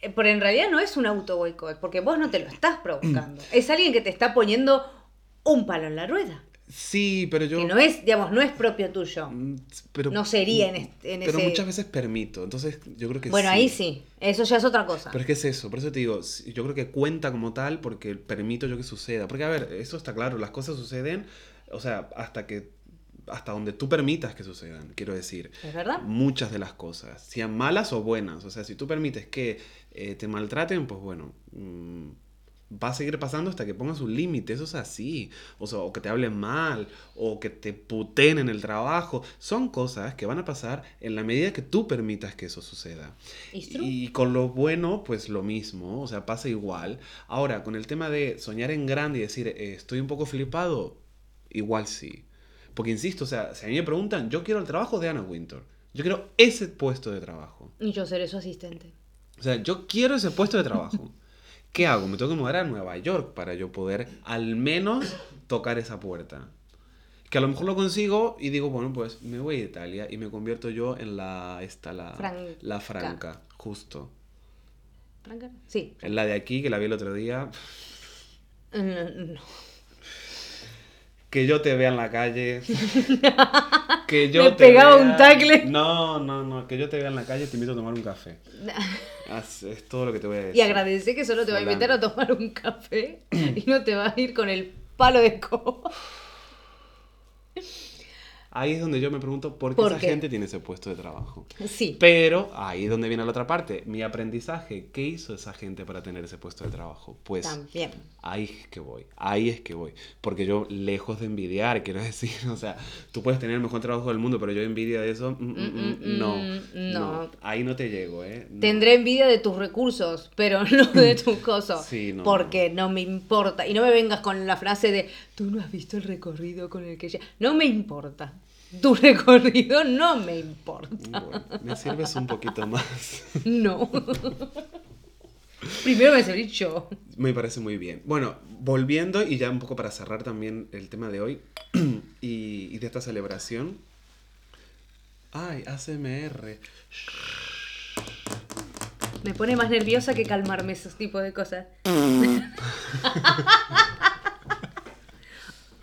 B: eh, Pero en realidad no es un auto boicot, porque vos no te lo estás provocando. es alguien que te está poniendo un palo en la rueda.
A: Sí, pero yo.
B: Que no es, digamos, no es propio tuyo.
A: Mm, Pero,
B: No sería en este- en
A: Pero
B: ese-
A: muchas veces permito. Entonces, yo creo que
B: Bueno, ahí sí. Eso ya es otra cosa.
A: Pero es que es eso, por eso te digo, yo creo que cuenta como tal porque permito yo que suceda. Porque, a ver, eso está claro, las cosas suceden, o sea, hasta que hasta donde tú permitas que sucedan, quiero decir.
B: ¿Es verdad?
A: Muchas de las cosas, sean malas o buenas. O sea, si tú permites que eh, te maltraten, pues bueno, mm, va a seguir pasando hasta que pongas un límite. Eso es así. O sea, o que te hablen mal, o que te puten en el trabajo. Son cosas que van a pasar en la medida que tú permitas que eso suceda. Y con lo bueno, pues lo mismo, o sea, pasa igual. Ahora, con el tema de soñar en grande y decir, eh, estoy un poco flipado, igual sí. Porque insisto, o sea, si a mí me preguntan, yo quiero el trabajo de Anna Winter. Yo quiero ese puesto de trabajo.
B: Y yo seré su asistente.
A: O sea, yo quiero ese puesto de trabajo. ¿Qué hago? Me tengo que mudar a Nueva York para yo poder al menos tocar esa puerta. Que a lo mejor lo consigo y digo, bueno, pues me voy a Italia y me convierto yo en la, esta, la,
B: Franca.
A: la franca, justo.
B: ¿Franca? Sí.
A: Es la de aquí, que la vi el otro día.
B: Mm, no.
A: Que yo te vea en la calle. Que yo
B: Me
A: te
B: pegaba
A: vea-
B: un tacle.
A: No, no, no. Que yo te vea en la calle y te invito a tomar un café. Haz- Es todo lo que te voy a decir.
B: Y agradece que solo te va a invitar a tomar un café y no te va a ir con el palo de coba.
A: Ahí es donde yo me pregunto por qué
B: ¿Por
A: esa
B: qué?
A: gente tiene ese puesto de trabajo.
B: Sí.
A: Pero ahí es donde viene la otra parte. Mi aprendizaje. ¿Qué hizo esa gente para tener ese puesto de trabajo? Pues
B: También.
A: Ahí es que voy. Ahí es que voy. Porque yo, lejos de envidiar, quiero decir, o sea, tú puedes tener el mejor trabajo del mundo, pero yo envidia de eso. mm, mm, mm, no, no.
B: no.
A: Ahí no te llego, ¿eh? No.
B: Tendré envidia de tus recursos, pero no de tu coso.
A: Sí, no,
B: porque no. me importa. Y no me vengas con la frase de, tú no has visto el recorrido con el que ya... No me importa. Tu recorrido no me importa.
A: Bueno, me sirves un poquito más.
B: No. Primero me serví yo.
A: Me parece muy bien. Bueno, volviendo y ya un poco para cerrar también el tema de hoy y, y de esta celebración. Ay, ASMR.
B: Me pone más nerviosa que calmarme esos tipos de cosas.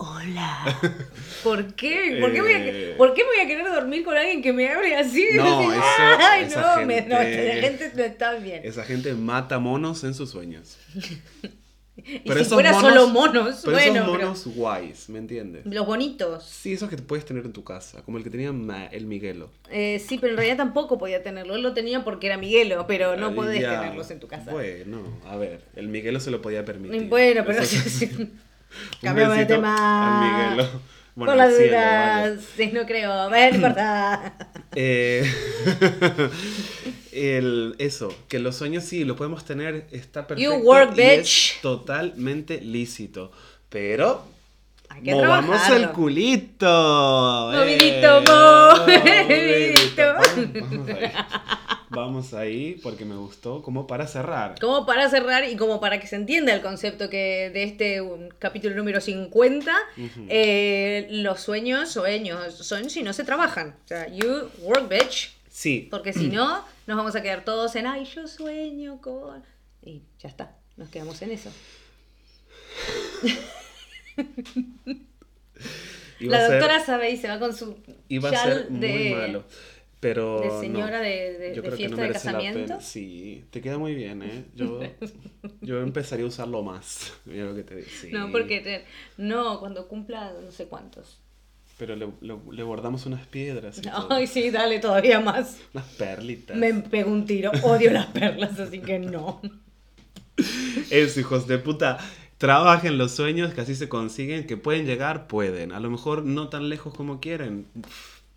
B: Hola. ¿Por qué? ¿Por qué, voy a,
A: Eh.
B: ¿Por qué voy a querer dormir con alguien que me hable así?
A: No, eso-
B: Ay,
A: esa
B: no, me- no,
A: gente-
B: la gente no está bien.
A: Esa gente mata monos en sus sueños.
B: y
A: pero
B: si fuera
A: monos-
B: solo monos,
A: Pero
B: bueno,
A: esos
B: pero-
A: monos guays, ¿me entiendes?
B: los bonitos.
A: Sí, esos que puedes tener en tu casa, como el que tenía Ma- el Miguelo.
B: Eh, sí, pero en realidad tampoco podía tenerlo. Él lo tenía porque era Miguelo, pero no podés
A: ya.
B: tenerlos en tu casa.
A: Bueno, a ver, el Miguelo se lo podía permitir.
B: Bueno, pero
A: Eso-
B: Cambiamos de tema.
A: Miguelo. Bueno,
B: Por las dudas,
A: vale.
B: sí, no creo. No importa.
A: Eh, el, eso, que los sueños sí, lo podemos tener, está perfecto.
B: work,
A: y es
B: bitch.
A: totalmente lícito. Pero
B: Hay que
A: movamos
B: trabajarlo.
A: el culito.
B: Movidito,
A: Eh,
B: movidito.
A: Vamos, vamos ahí. Porque me gustó como para cerrar.
B: Como para cerrar y como para que se entienda el concepto que de este um, capítulo número 50,
A: Ujú.
B: eh, los sueños, sueños, son si no se trabajan. O sea, you work bitch.
A: Sí,
B: Porque si no, nos vamos a quedar todos en, ay, yo sueño con... Y ya está, nos quedamos en eso. La
A: ser-
B: doctora sabe y se va con su
A: iba a ser muy
B: de,
A: malo. Pero
B: de
A: no.
B: señora de, de-
A: Yo
B: de
A: creo que
B: fiesta
A: no
B: de casamiento.
A: Sí, te queda muy bien, ¿eh? Yo, yo empezaría a usarlo más. Mira lo que te. Sí.
B: No, porque te- no, cuando cumpla no sé cuántos.
A: Pero le, le- le bordamos unas piedras y todo.
B: Ay, sí, dale todavía más.
A: Unas perlitas.
B: Me pego un tiro, odio las perlas, así que no.
A: Eso, hijos de puta. Trabajen los sueños que así se consiguen, que pueden llegar, pueden. A lo mejor no tan lejos como quieren,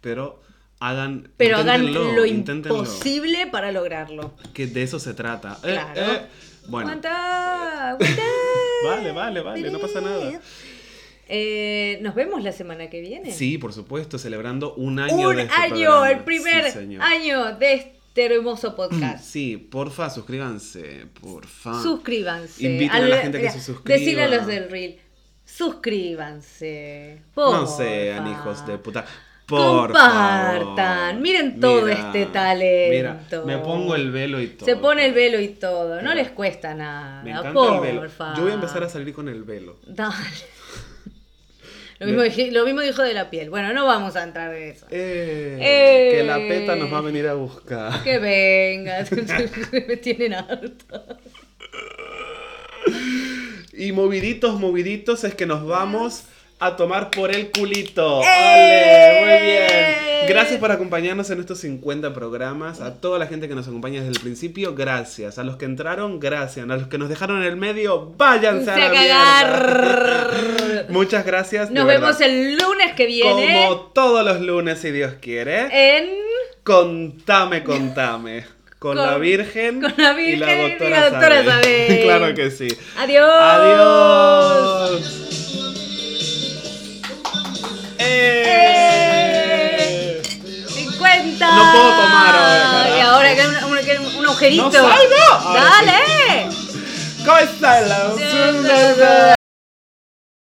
A: pero hagan.
B: Pero hagan lo imposible para lograrlo.
A: Que de eso se trata. Eh,
B: Claro.
A: eh, Bueno,
B: Aguanta, aguanta.
A: Vale, vale, vale, no pasa nada.
B: Eh, Nos vemos la semana que viene.
A: sí, por supuesto, celebrando un año
B: Un
A: de este
B: año,
A: programa.
B: el primer
A: Sí,
B: año de este hermoso podcast.
A: Sí, porfa, suscríbanse, porfa.
B: Suscríbanse.
A: Inviten a la gente que se suscriba.
B: Decirle a los del Reel. Suscríbanse.
A: No sean hijos de puta. Por
B: Compartan.
A: favor.
B: Miren todo
A: Mira,
B: este talento.
A: Mira, me pongo el velo y todo.
B: Se pone el velo y todo. No les cuesta nada.
A: Me encanta
B: porfa.
A: el velo. Yo voy a empezar a salir con el velo.
B: Dale. Lo mismo, dije- lo mismo dijo de la piel. Bueno, no vamos a entrar en eso.
A: Eh,
B: Eh.
A: Que la peta nos va a venir a buscar.
B: Que venga. Me tienen harta.
A: Y moviditos, moviditos es que nos vamos a tomar por el culito.
B: ¡Eh!
A: ¡Ale! Muy bien. Gracias por acompañarnos en estos 50 programas. A toda la gente que nos acompaña desde el principio, gracias. A los que entraron, gracias. A los que nos dejaron en el medio, váyanse a la
B: a
A: mierda.
B: cagar.
A: Muchas gracias.
B: Nos vemos el lunes que viene
A: Como todos los lunes, si Dios quiere.
B: en
A: Contame, contame. Con,
B: Con-
A: la Virgen,
B: con la Virgen
A: y la
B: y
A: doctora,
B: la doctora.
A: Sabel. claro que sí.
B: Adiós.
A: Adiós. ¡Eh!
B: 50.
A: No puedo tomar ahora.
B: Y ahora que un, un- un agujerito.
A: ¡No salgo! Ahora sí.
B: Dale.
A: ¿Cómo está la